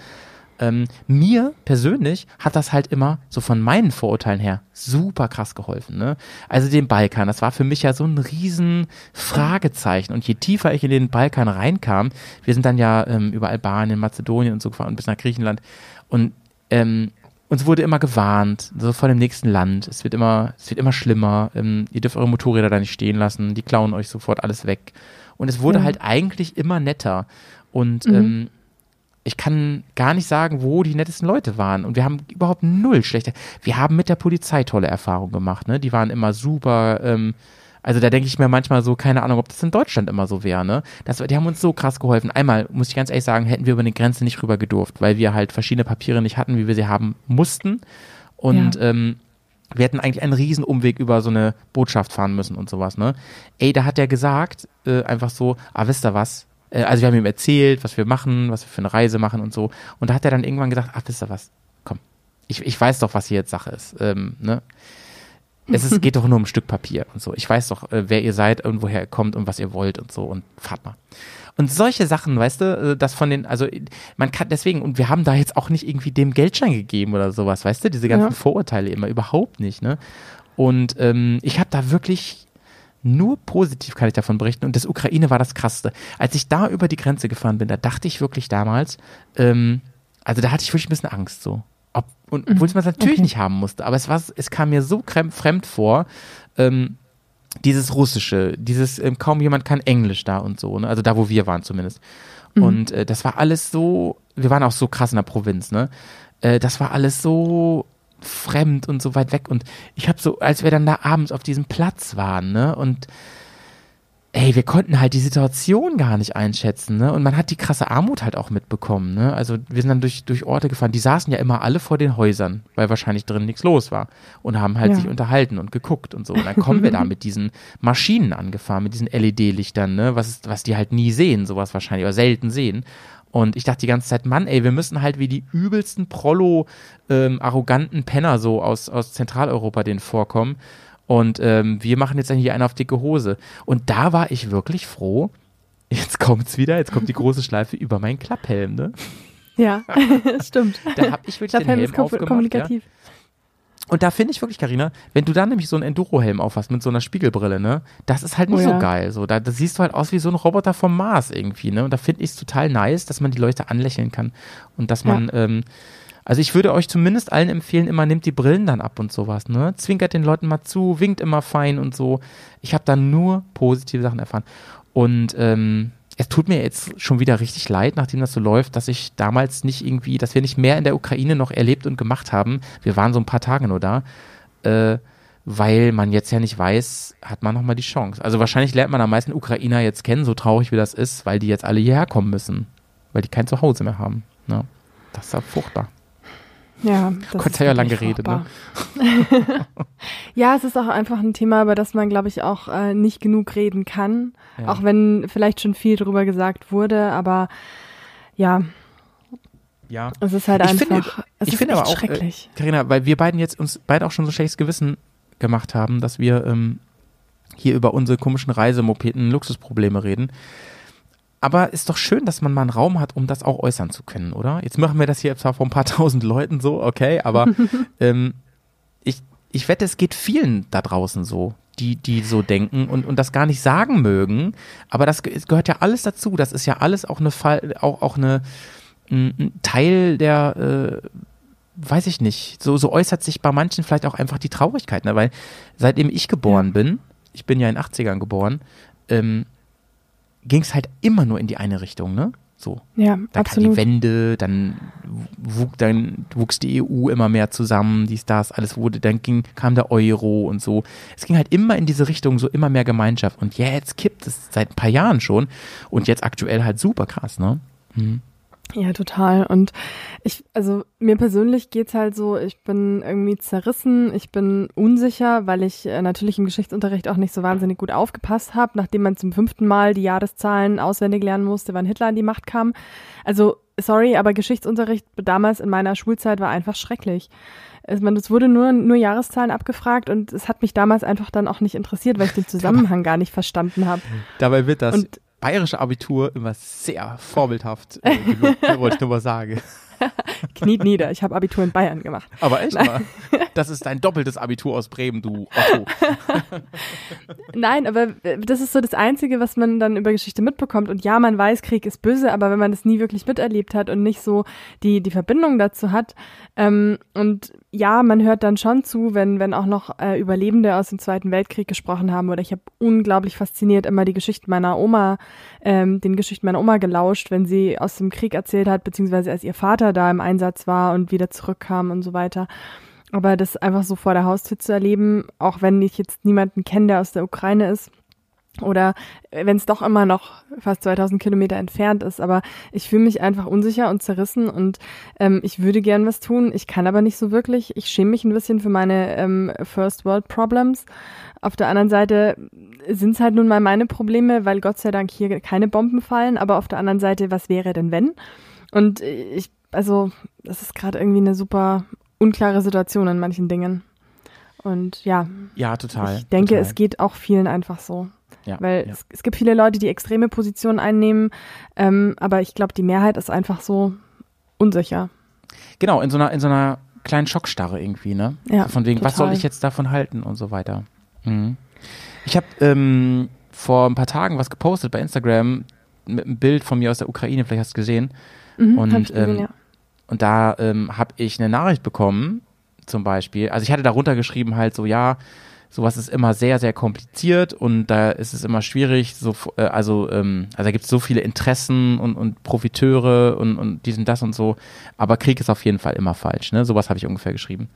Ähm, mir persönlich hat das halt immer so von meinen Vorurteilen her super krass geholfen. Ne? Also den Balkan, das war für mich ja so ein riesen Fragezeichen. Und je tiefer ich in den Balkan reinkam, wir sind dann ja ähm, über Albanien, Mazedonien und so gefahren und bis nach Griechenland. Und ähm, uns wurde immer gewarnt, so vor dem nächsten Land. Es wird immer, es wird immer schlimmer. Ähm, ihr dürft eure Motorräder da nicht stehen lassen. Die klauen euch sofort alles weg. Und es wurde Ja. halt eigentlich immer netter. Und Mhm. ähm, ich kann gar nicht sagen, wo die nettesten Leute waren. Und wir haben überhaupt null schlechte. Wir haben mit der Polizei tolle Erfahrungen gemacht. Ne? Die waren immer super. Ähm, also da denke ich mir manchmal so, keine Ahnung, ob das in Deutschland immer so wäre. Ne? Das, die haben uns so krass geholfen. Einmal, muss ich ganz ehrlich sagen, hätten wir über eine Grenze nicht rüber gedurft, weil wir halt verschiedene Papiere nicht hatten, wie wir sie haben mussten. Und ähm, wir hätten eigentlich einen riesen Umweg über so eine Botschaft fahren müssen und sowas, ne? Ey, da hat er gesagt, äh, einfach so, ah, wisst ihr was? Äh, also wir haben ihm erzählt, was wir machen, was wir für eine Reise machen und so. Und da hat er dann irgendwann gesagt, ach, wisst ihr was? Komm, ich, ich weiß doch, was hier jetzt Sache ist, ähm, ne? Es ist, geht doch nur um ein Stück Papier und so. Ich weiß doch, äh, wer ihr seid und woher ihr kommt und was ihr wollt und so und fahrt mal. Und solche Sachen, weißt du, äh, das von den, also man kann deswegen, und wir haben da jetzt auch nicht irgendwie dem Geldschein gegeben oder sowas, weißt du, diese ganzen Ja. Vorurteile immer überhaupt nicht, ne? Und ähm, ich habe da wirklich nur positiv kann ich davon berichten. Und das Ukraine war das Krasseste. Als ich da über die Grenze gefahren bin, da dachte ich wirklich damals, ähm, also da hatte ich wirklich ein bisschen Angst so. Ob, und obwohl man es natürlich Okay. nicht haben musste, aber es war, es kam mir so fremd vor, ähm, dieses Russische, dieses ähm, kaum jemand kann Englisch da und so, ne? also da, wo wir waren zumindest. Und äh, das war alles so, wir waren auch so krass in der Provinz, ne? Äh, das war alles so fremd und so weit weg und ich habe so, als wir dann da abends auf diesem Platz waren, ne? Und ey, wir konnten halt die Situation gar nicht einschätzen, ne? Und man hat die krasse Armut halt auch mitbekommen, ne? Also wir sind dann durch, durch Orte gefahren, die saßen ja immer alle vor den Häusern, weil wahrscheinlich drin nichts los war und haben halt Ja. sich unterhalten und geguckt und so. Und dann kommen wir da mit diesen Maschinen angefahren, mit diesen LED-Lichtern, ne? Was, was die halt nie sehen, sowas wahrscheinlich, oder selten sehen. Und ich dachte die ganze Zeit, Mann, ey, wir müssen halt wie die übelsten Prollo, ähm, arroganten Penner so aus, aus Zentraleuropa denen vorkommen. Und ähm, wir machen jetzt hier einen auf dicke Hose. Und da war ich wirklich froh. Jetzt kommt's wieder, jetzt kommt die große Schleife über meinen Klapphelm, ne? Ja, stimmt. Da hab ich wirklich den Stadthelm Helm ist aufgemacht. Ja? Und da finde ich wirklich, Karina, wenn du da nämlich so einen Enduro-Helm aufhast mit so einer Spiegelbrille, ne, das ist halt nicht Oh so ja. geil. So, da, siehst du halt aus wie so ein Roboter vom Mars irgendwie, ne? Und da finde ich es total nice, dass man die Leute anlächeln kann. Und dass man, ähm, also ich würde euch zumindest allen empfehlen, immer nehmt die Brillen dann ab und sowas, ne? Zwinkert den Leuten mal zu, winkt immer fein und so. Ich habe da nur positive Sachen erfahren. Und ähm, es tut mir jetzt schon wieder richtig leid, nachdem das so läuft, dass ich damals nicht irgendwie, dass wir nicht mehr in der Ukraine noch erlebt und gemacht haben. Wir waren so ein paar Tage nur da, äh, weil man jetzt ja nicht weiß, hat man noch mal die Chance. Also wahrscheinlich lernt man am meisten Ukrainer jetzt kennen, so traurig wie das ist, weil die jetzt alle hierher kommen müssen, weil die kein Zuhause mehr haben. Ne? Das ist ja furchtbar. Ja, das Gott sei ja lang geredet, ne? ja, es ist auch einfach ein Thema, über das man, glaube ich, auch äh, nicht genug reden kann. Ja. Auch wenn vielleicht schon viel drüber gesagt wurde, aber ja, Ja. es ist halt Ich einfach, finde- es ich finde aber auch, äh, schrecklich. Carina, weil wir beiden jetzt uns beide auch schon so schlechtes Gewissen gemacht haben, dass wir ähm, hier über unsere komischen Reisemopeden Luxusprobleme reden. Aber ist doch schön, dass man mal einen Raum hat, um das auch äußern zu können, oder? Jetzt machen wir das hier zwar vor ein paar tausend Leuten so, okay, aber ähm, ich, ich wette, es geht vielen da draußen so, die, die so denken und, und das gar nicht sagen mögen. Aber das gehört ja alles dazu. Das ist ja alles auch eine Fall, auch, auch eine ein Teil der äh, weiß ich nicht, so, so äußert sich bei manchen vielleicht auch einfach die Traurigkeit, ne? weil seitdem ich geboren bin, ich bin ja in den 80ern geboren, ähm, ging es halt immer nur in die eine Richtung, ne? So. Ja, Dann kam die absolut. Wende, dann, wug, dann wuchs die EU immer mehr zusammen, dies, das, alles wurde, dann ging, kam der Euro und so. Es ging halt immer in diese Richtung, so immer mehr Gemeinschaft. Und jetzt kippt es seit ein paar Jahren schon und jetzt aktuell halt super krass, ne? Mhm. Ja, total. Und ich, also mir persönlich geht's halt so, ich bin irgendwie zerrissen, ich bin unsicher, weil ich äh, natürlich im Geschichtsunterricht auch nicht so wahnsinnig gut aufgepasst habe, nachdem man zum fünften Mal die Jahreszahlen auswendig lernen musste, wann Hitler an die Macht kam. Also, sorry, aber Geschichtsunterricht damals in meiner Schulzeit war einfach schrecklich. Es, man, es wurde nur, nur Jahreszahlen abgefragt und es hat mich damals einfach dann auch nicht interessiert, weil ich den Zusammenhang gar nicht verstanden habe. Dabei wird das Und- bayerische Abitur immer sehr vorbildhaft äh, ne, wollte ich nur mal sagen. Kniet nieder, ich habe Abitur in Bayern gemacht. Aber echt mal. Das ist dein doppeltes Abitur aus Bremen, du Otto. Nein, aber äh, das ist so das Einzige, was man dann über Geschichte mitbekommt. Und ja, man weiß, Krieg ist böse, aber wenn man das nie wirklich miterlebt hat und nicht so die, die Verbindung dazu hat, Ähm, und ja, man hört dann schon zu, wenn, wenn auch noch äh, Überlebende aus dem Zweiten Weltkrieg gesprochen haben. Oder ich habe unglaublich fasziniert immer die Geschichten meiner Oma, ähm, den Geschichten meiner Oma gelauscht, wenn sie aus dem Krieg erzählt hat, beziehungsweise als ihr Vater da im Einsatz war und wieder zurückkam und so weiter. Aber das einfach so vor der Haustür zu erleben, auch wenn ich jetzt niemanden kenne, der aus der Ukraine ist, oder wenn es doch immer noch fast 2000 Kilometer entfernt ist. Aber ich fühle mich einfach unsicher und zerrissen und ähm, ich würde gern was tun. Ich kann aber nicht so wirklich. Ich schäme mich ein bisschen für meine ähm, First World Problems. Auf der anderen Seite sind es halt nun mal meine Probleme, weil Gott sei Dank hier keine Bomben fallen. Aber auf der anderen Seite, was wäre denn wenn? Und ich, also, das ist gerade irgendwie eine super unklare Situation in manchen Dingen. Und ja. Ja, total. Ich denke, total. es geht auch vielen einfach so. Ja, Weil ja. es, es gibt viele Leute, die extreme Positionen einnehmen, ähm, aber ich glaube, die Mehrheit ist einfach so unsicher. Genau, in so einer, in so einer kleinen Schockstarre irgendwie, ne? Ja, so von wegen, was soll total. ich jetzt davon halten und so weiter. Mhm. Ich habe ähm, vor ein paar Tagen was gepostet bei Instagram mit einem Bild von mir aus der Ukraine, vielleicht hast du gesehen. Mhm, Und, ich gesehen, ähm, ja. Und da ähm, habe ich eine Nachricht bekommen, zum Beispiel. Also ich hatte darunter geschrieben halt so, ja, sowas ist immer sehr, sehr kompliziert und da ist es immer schwierig, so, äh, also, ähm, also da gibt es so viele Interessen und, und Profiteure und, und diesen, das und so. Aber Krieg ist auf jeden Fall immer falsch, ne? Sowas habe ich ungefähr geschrieben.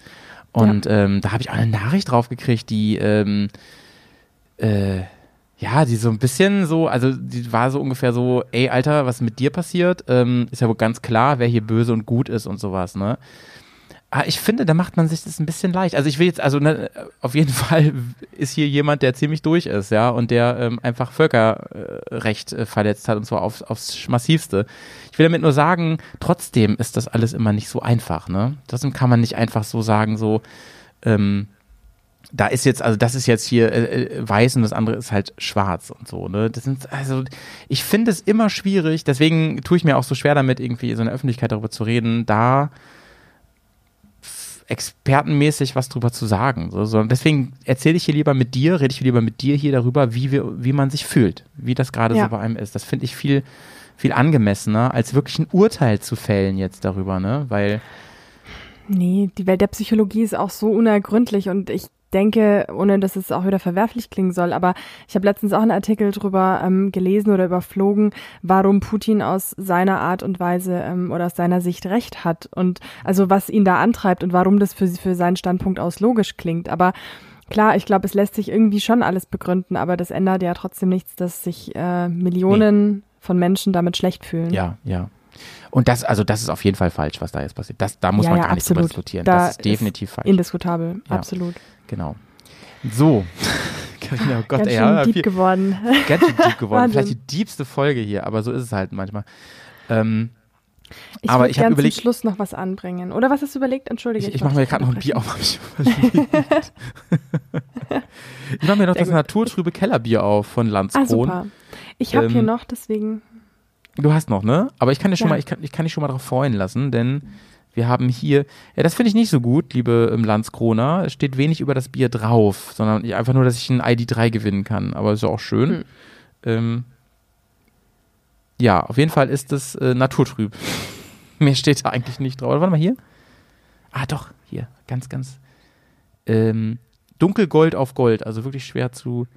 Und ähm, da habe ich auch eine Nachricht drauf gekriegt, die ähm, äh, ja, die so ein bisschen so, also die war so ungefähr so, ey, Alter, was ist mit dir passiert? Ähm, ist ja wohl ganz klar, wer hier böse und gut ist und sowas, ne? Aber ich finde, da macht man sich das ein bisschen leicht. Also ich will jetzt, also ne, auf jeden Fall ist hier jemand, der ziemlich durch ist, ja, und der ähm, einfach Völkerrecht äh, verletzt hat und zwar aufs, aufs massivste. Ich will damit nur sagen, trotzdem ist das alles immer nicht so einfach, ne? Trotzdem kann man nicht einfach so sagen, so, ähm, da ist jetzt, also das ist jetzt hier äh, äh, weiß und das andere ist halt schwarz und so, ne? Das sind, also ich finde es immer schwierig, deswegen tue ich mir auch so schwer damit, irgendwie so in der Öffentlichkeit darüber zu reden, da expertenmäßig was drüber zu sagen. So, so. Deswegen erzähle ich hier lieber mit dir, rede ich lieber mit dir hier darüber, wie wir, wie man sich fühlt, wie das gerade Ja. so bei einem ist. Das finde ich viel, viel angemessener, als wirklich ein Urteil zu fällen jetzt darüber, ne? Weil Nee, die Welt der Psychologie ist auch so unergründlich und ich denke, ohne dass es auch wieder verwerflich klingen soll, aber ich habe letztens auch einen Artikel drüber ähm, gelesen oder überflogen, warum Putin aus seiner Art und Weise ähm, oder aus seiner Sicht recht hat und also was ihn da antreibt und warum das für, für seinen Standpunkt aus logisch klingt. Aber klar, ich glaube, es lässt sich irgendwie schon alles begründen, aber das ändert ja trotzdem nichts, dass sich äh, Millionen von Menschen damit schlecht fühlen. Ja, ja. Und das, also das ist auf jeden Fall falsch, was da jetzt passiert. Das, da muss Ja, man ja, gar nicht drüber absolut. diskutieren. Da das ist definitiv falsch. Indiskutabel, Ja. absolut. Genau. So. Carina, oh Gott, Ganz ey, schön ja, deep viel, geworden. ganz schön deep geworden. Wahnsinn. Vielleicht die diebste Folge hier, aber so ist es halt manchmal. Ähm, Ich Aber ich hab gern überlegt- zum Schluss noch was anbringen. Oder was hast du überlegt? Entschuldige. ich ich wollte mache mir dich gerade noch ein Bier auf. hab Ich, überlegt. ich mache mir noch Sehr das gut. naturtrübe Kellerbier auf von Ah, Landskron. super. Ich habe hier Ähm, noch, deswegen. Du hast noch, ne? Aber ich kann dir schon Ja. mal, ich kann, ich kann dich schon mal darauf freuen lassen, denn wir haben hier, ja, das finde ich nicht so gut, liebe ähm, Landskroner. Es steht wenig über das Bier drauf, sondern einfach nur, dass ich ein ID3 gewinnen kann. Aber ist ja auch schön. Hm. Ähm, ja, auf jeden Fall ist es äh, naturtrüb. Mehr steht da eigentlich nicht drauf. Warte mal hier. Ah, doch, hier. Ganz, ganz. Ähm, dunkelgold auf Gold, also wirklich schwer zu.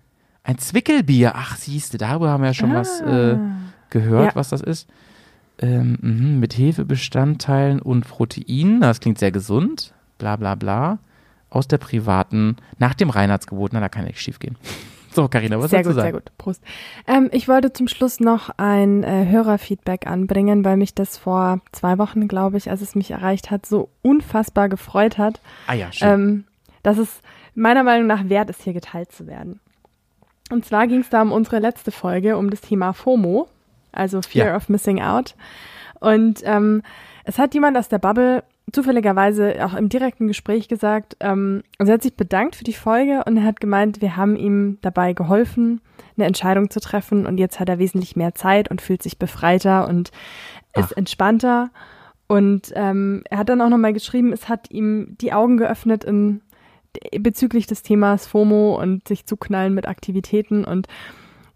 Ein Zwickelbier. Ach, siehste, darüber haben wir ja schon was. Äh, Ah. gehört, Ja. was das ist. Ähm, mhm, mit Hefebestandteilen und Proteinen, das klingt sehr gesund, bla bla bla. Aus der privaten, nach dem Reinheitsgebot, na, da kann nichts schief gehen. So, Karina, was sehr gut, sehr gut. Prost. Ähm, ich wollte zum Schluss noch ein äh, Hörerfeedback anbringen, weil mich das vor zwei Wochen, glaube ich, als es mich erreicht hat, so unfassbar gefreut hat, Ah ja, schön. ähm, dass es meiner Meinung nach wert ist, hier geteilt zu werden. Und zwar ging es da um unsere letzte Folge, um das Thema FOMO, also Fear Ja. of Missing Out. Und ähm, es hat jemand aus der Bubble zufälligerweise auch im direkten Gespräch gesagt, ähm, also er hat sich bedankt für die Folge und er hat gemeint, wir haben ihm dabei geholfen, eine Entscheidung zu treffen und jetzt hat er wesentlich mehr Zeit und fühlt sich befreiter und ist Ach. entspannter. Und ähm, er hat dann auch nochmal geschrieben, es hat ihm die Augen geöffnet in, bezüglich des Themas FOMO und sich zuknallen mit Aktivitäten. Und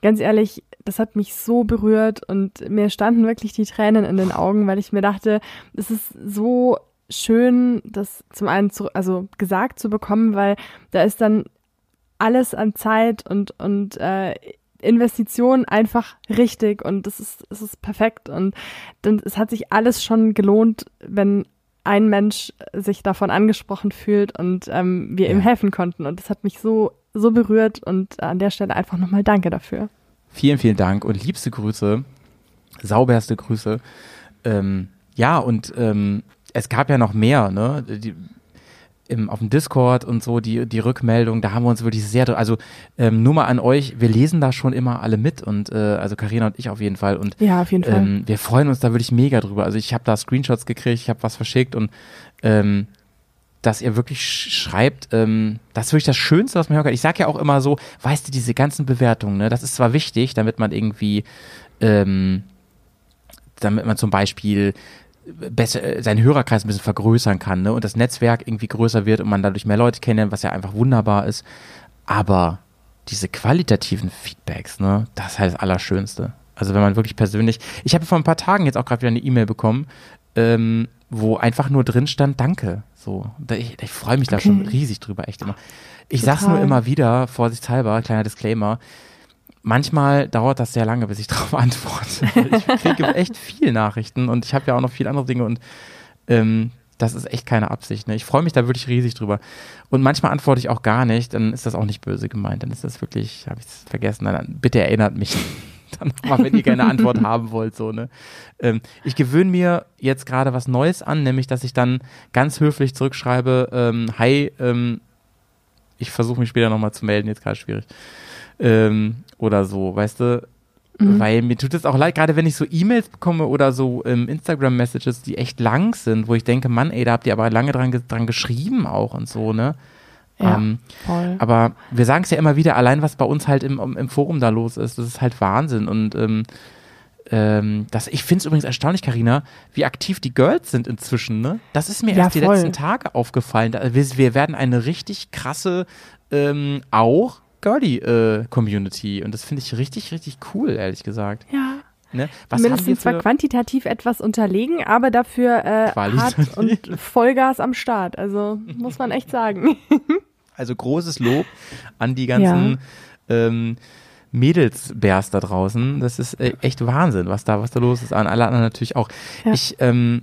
ganz ehrlich, das hat mich so berührt und mir standen wirklich die Tränen in den Augen, weil ich mir dachte, es ist so schön, das zum einen zu, also gesagt zu bekommen, weil da ist dann alles an Zeit und, und äh, Investition einfach richtig und es ist, es ist perfekt und dann, es hat sich alles schon gelohnt, wenn ein Mensch sich davon angesprochen fühlt und ähm, wir ihm helfen konnten und das hat mich so, so berührt und an der Stelle einfach nochmal Danke dafür. Vielen, vielen Dank und liebste Grüße, sauberste Grüße. Ähm, ja, und ähm, es gab ja noch mehr, ne? Die, im, auf dem Discord und so die, die Rückmeldung, da haben wir uns wirklich sehr, also ähm, nur mal an euch, wir lesen da schon immer alle mit und äh, also Karina und ich auf jeden Fall und ja, auf jeden Fall. Ähm, wir freuen uns da wirklich mega drüber. Also ich habe da Screenshots gekriegt, ich habe was verschickt und ähm, dass ihr wirklich schreibt, ähm, das ist wirklich das Schönste, was man hören kann. Ich sage ja auch immer so, weißt du, diese ganzen Bewertungen, ne, das ist zwar wichtig, damit man irgendwie, ähm, damit man zum Beispiel besser, äh, seinen Hörerkreis ein bisschen vergrößern kann ne? und das Netzwerk irgendwie größer wird und man dadurch mehr Leute kennenlernt, was ja einfach wunderbar ist. Aber diese qualitativen Feedbacks, ne, das ist halt das Allerschönste. Also wenn man wirklich persönlich, ich habe vor ein paar Tagen jetzt auch gerade wieder eine E-Mail bekommen, ähm, wo einfach nur drin stand, danke. So, ich, ich freue mich okay. da schon riesig drüber, echt immer. Ich Total. sag's nur immer wieder, vorsichtshalber, kleiner Disclaimer, manchmal dauert das sehr lange, bis ich darauf antworte. Ich kriege echt viel Nachrichten und ich habe ja auch noch viele andere Dinge und ähm, das ist echt keine Absicht. Ne? Ich freue mich da wirklich riesig drüber. Und manchmal antworte ich auch gar nicht, dann ist das auch nicht böse gemeint. Dann ist das wirklich, habe ich es vergessen. Dann, bitte erinnert mich dann mal, wenn ihr keine Antwort haben wollt. So, ne? Ähm, ich gewöhne mir jetzt gerade was Neues an, nämlich dass ich dann ganz höflich zurückschreibe, ähm, hi, ähm, ich versuche mich später nochmal zu melden, jetzt gerade schwierig. Ähm, oder so, weißt du? Mhm. Weil mir tut es auch leid, gerade wenn ich so E-Mails bekomme oder so ähm, Instagram-Messages, die echt lang sind, wo ich denke, Mann, ey, da habt ihr aber lange dran, dran geschrieben auch und so, ne? Ja, ähm, voll. Aber wir sagen es ja immer wieder, allein was bei uns halt im, im Forum da los ist, das ist halt Wahnsinn. Und ähm, ähm, das, ich finde es übrigens erstaunlich, Karina, wie aktiv die Girls sind inzwischen, ne? Das ist mir ja, erst voll. die letzten Tage aufgefallen. Wir, wir werden eine richtig krasse, ähm, auch Girly-Community. Äh, und das finde ich richtig, richtig cool, ehrlich gesagt. Ja. Ne? Was Mindestens zwar quantitativ etwas unterlegen, aber dafür äh, hart und Vollgas am Start. Also muss man echt sagen. Also großes Lob an die ganzen ja. ähm, Mädelsbärs da draußen. Das ist äh, echt Wahnsinn, was da, was da los ist. An alle anderen natürlich auch. Ja. Ich, ähm,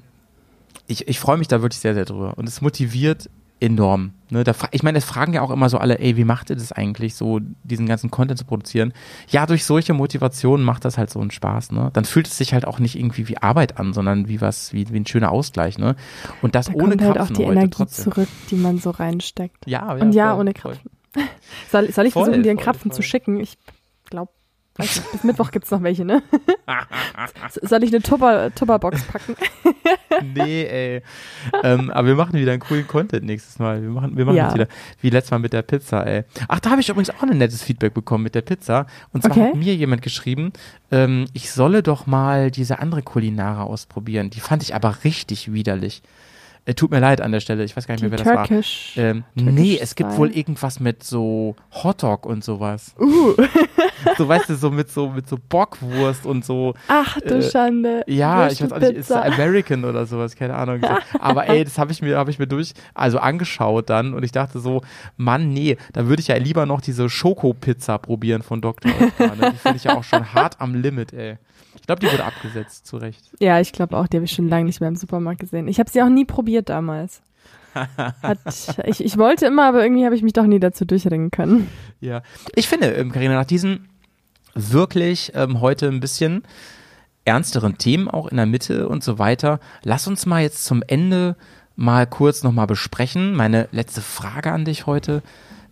ich, ich freue mich da wirklich sehr, sehr drüber. Und es motiviert enorm. Ne, da, ich meine, es fragen ja auch immer so alle, ey, wie macht ihr das eigentlich, so diesen ganzen Content zu produzieren? Ja, durch solche Motivationen macht das halt so einen Spaß. Ne? Dann fühlt es sich halt auch nicht irgendwie wie Arbeit an, sondern wie was, wie, wie ein schöner Ausgleich. Ne? Und das da ohne kommt halt auch die Energie trotzdem. zurück, die man so reinsteckt. Ja, ja Und ja, voll, ohne Krapfen. Soll, soll ich voll, versuchen, dir einen Krapfen zu schicken? Ich nicht, bis Mittwoch gibt es noch welche, ne? Soll ich eine Tupper, Tupperbox packen? nee, ey. Ähm, aber wir machen wieder einen coolen Content nächstes Mal. Wir machen, wir machen ja. wieder wie letztes Mal mit der Pizza, ey. Ach, da habe ich übrigens auch ein nettes Feedback bekommen mit der Pizza. Und zwar okay. hat mir jemand geschrieben, ähm, ich solle doch mal diese andere Kulinare ausprobieren. Die fand ich aber richtig widerlich. Äh, tut mir leid an der Stelle, ich weiß gar nicht mehr, wer Turkish, das war. Ähm, nee, es gibt wohl irgendwas mit so Hotdog und sowas. Uh. so weißt du, so mit so mit so Bockwurst und so. Ach du äh, Schande. Ja, ich weiß auch nicht, ist American oder sowas, keine Ahnung. Aber ey, das habe ich mir habe ich mir durch also angeschaut dann und ich dachte so, Mann, nee, da würde ich ja lieber noch diese Schokopizza probieren von Dr. Oetker. Die finde ich ja auch schon hart am Limit, ey. Ich glaube, die wurde abgesetzt, zu Recht. Ja, ich glaube auch, die habe ich schon lange nicht mehr im Supermarkt gesehen. Ich habe sie auch nie probiert damals. Hat, ich, ich wollte immer, aber irgendwie habe ich mich doch nie dazu durchringen können. Ja, ich finde, ähm, Karina, nach diesen wirklich ähm, heute ein bisschen ernsteren Themen auch in der Mitte und so weiter, lass uns mal jetzt zum Ende mal kurz nochmal besprechen. Meine letzte Frage an dich heute.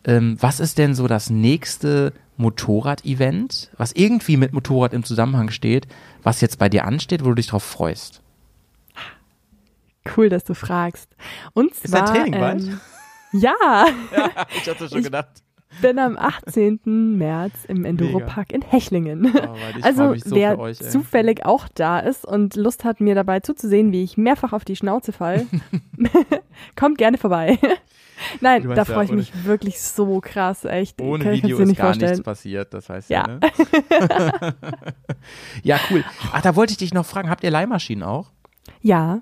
Ähm, was ist denn so das nächste Motorrad-Event, was irgendwie mit Motorrad im Zusammenhang steht, was jetzt bei dir ansteht, wo du dich drauf freust? Cool, dass du fragst. Und zwar, ist dein Training ähm, bald? Ja. ja. Ich hatte schon ich gedacht. Bin am 18. März im Enduropark in Hechlingen. Oh, also so wer euch, zufällig auch da ist und Lust hat, mir dabei zuzusehen, wie ich mehrfach auf die Schnauze fall, kommt gerne vorbei. Nein, da freue ich mich wirklich so krass, echt. Ohne Kann Video ist gar vorstellen. nichts passiert, das heißt ja. Ja, ne? ja, cool. Ach, da wollte ich dich noch fragen, habt ihr Leihmaschinen auch? Ja.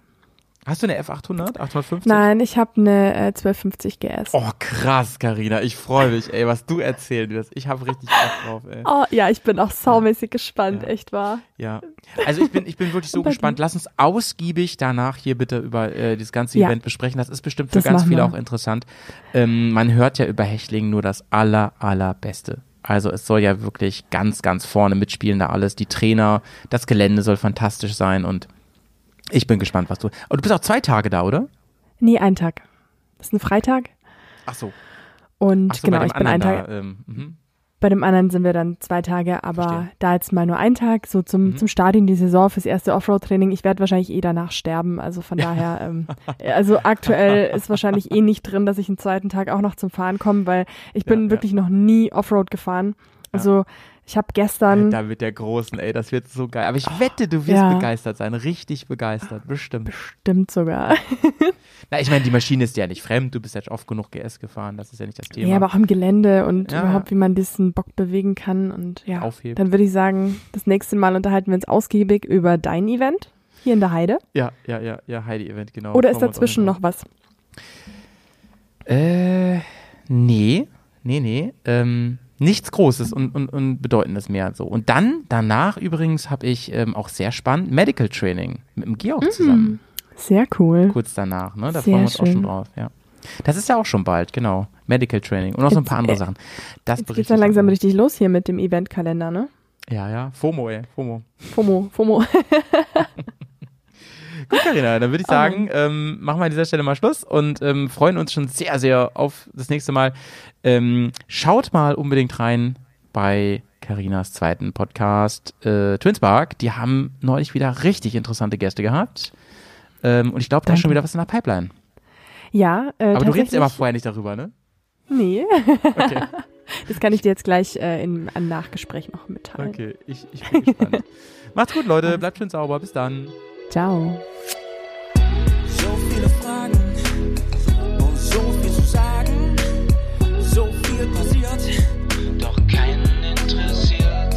Hast du eine F800, 850? Nein, ich habe eine äh, 1250 GS. Oh, krass, Karina. Ich freue mich, ey, was du erzählen wirst. Ich habe richtig Bock drauf, ey. Oh, ja, ich bin auch saumäßig gespannt, Ja. echt wahr. Ja. Also ich bin, ich bin wirklich so gespannt. Lass uns ausgiebig danach hier bitte über äh, das ganze Ja. Event besprechen. Das ist bestimmt für Das ganz viele auch interessant. Ähm, man hört ja über Hechling nur das aller, allerbeste. Also es soll ja wirklich ganz, ganz vorne mitspielen da alles. Die Trainer, das Gelände soll fantastisch sein und ich bin gespannt, was du. Aber du bist auch zwei Tage da, oder? Nee, ein Tag. Das ist ein Freitag. Ach so. Und Ach so, genau, ich bin ein Tag. Da, ähm, mhm. Bei dem anderen sind wir dann zwei Tage, aber Verstehe. da jetzt mal nur ein Tag, so zum, Mhm. zum Start in die Saison fürs erste Offroad-Training. Ich werde wahrscheinlich eh danach sterben, also von daher, ähm, also aktuell ist wahrscheinlich eh nicht drin, dass ich einen zweiten Tag auch noch zum Fahren komme, weil ich bin Ja, ja. wirklich noch nie Offroad gefahren. Also ich habe gestern, Da mit der Großen, ey, das wird so geil. Aber ich wette, du wirst ja. begeistert sein. Richtig begeistert, bestimmt. stimmt sogar, Na, ich meine, die Maschine ist ja nicht fremd. Du bist ja oft genug GS gefahren. Das ist ja nicht das Thema. ja, aber auch im Gelände und Ja, überhaupt, wie man diesen Bock bewegen kann und ja. Aufheben. Dann würde ich sagen, das nächste Mal unterhalten wir uns ausgiebig über dein Event hier in der Heide. Ja, ja, ja, ja, Heidi-Event, genau. Oder ist dazwischen noch was? Äh, nee, nee, nee. Ähm, nichts Großes und, und, und Bedeutendes mehr so. Und dann, danach übrigens, habe ich ähm, auch sehr spannend Medical Training mit dem Georg zusammen. Sehr cool. Kurz danach, ne? Da Sehr freuen wir uns auch schön. schon drauf, ja. Das ist ja auch schon bald, genau. Medical Training und noch so ein paar andere äh, Sachen. Das Jetzt berichte dann langsam auch. richtig los hier mit dem Eventkalender, ne? Ja, ja. FOMO, ey. FOMO. FOMO, FOMO. Gut, Carina, dann würde ich sagen, ähm, machen wir an dieser Stelle mal Schluss und ähm, freuen uns schon sehr, sehr auf das nächste Mal. Ähm, schaut mal unbedingt rein bei Carinas zweiten Podcast äh, Twinspark. Die haben neulich wieder richtig interessante Gäste gehabt. Ähm, und ich glaube, da ist schon wieder was in der Pipeline. Ja, äh, Aber du redest immer vorher nicht darüber, ne? Nee, Okay, das kann ich dir jetzt gleich äh, in einem Nachgespräch noch mitteilen. okay. Ich, ich bin gespannt. Macht's gut, Leute. Bleibt schön sauber. Bis dann. Ciao. So viele Fragen und so viel zu sagen. So viel passiert, doch keinen interessiert.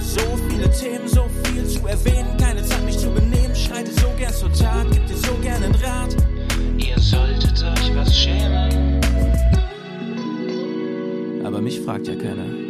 so viele Themen, so viel zu erwähnen. Keine Zeit, mich zu benehmen. Schreite so gern zur Tat, gib dir so gern einen Rat. Ihr solltet euch was schämen. Aber mich fragt ja keiner.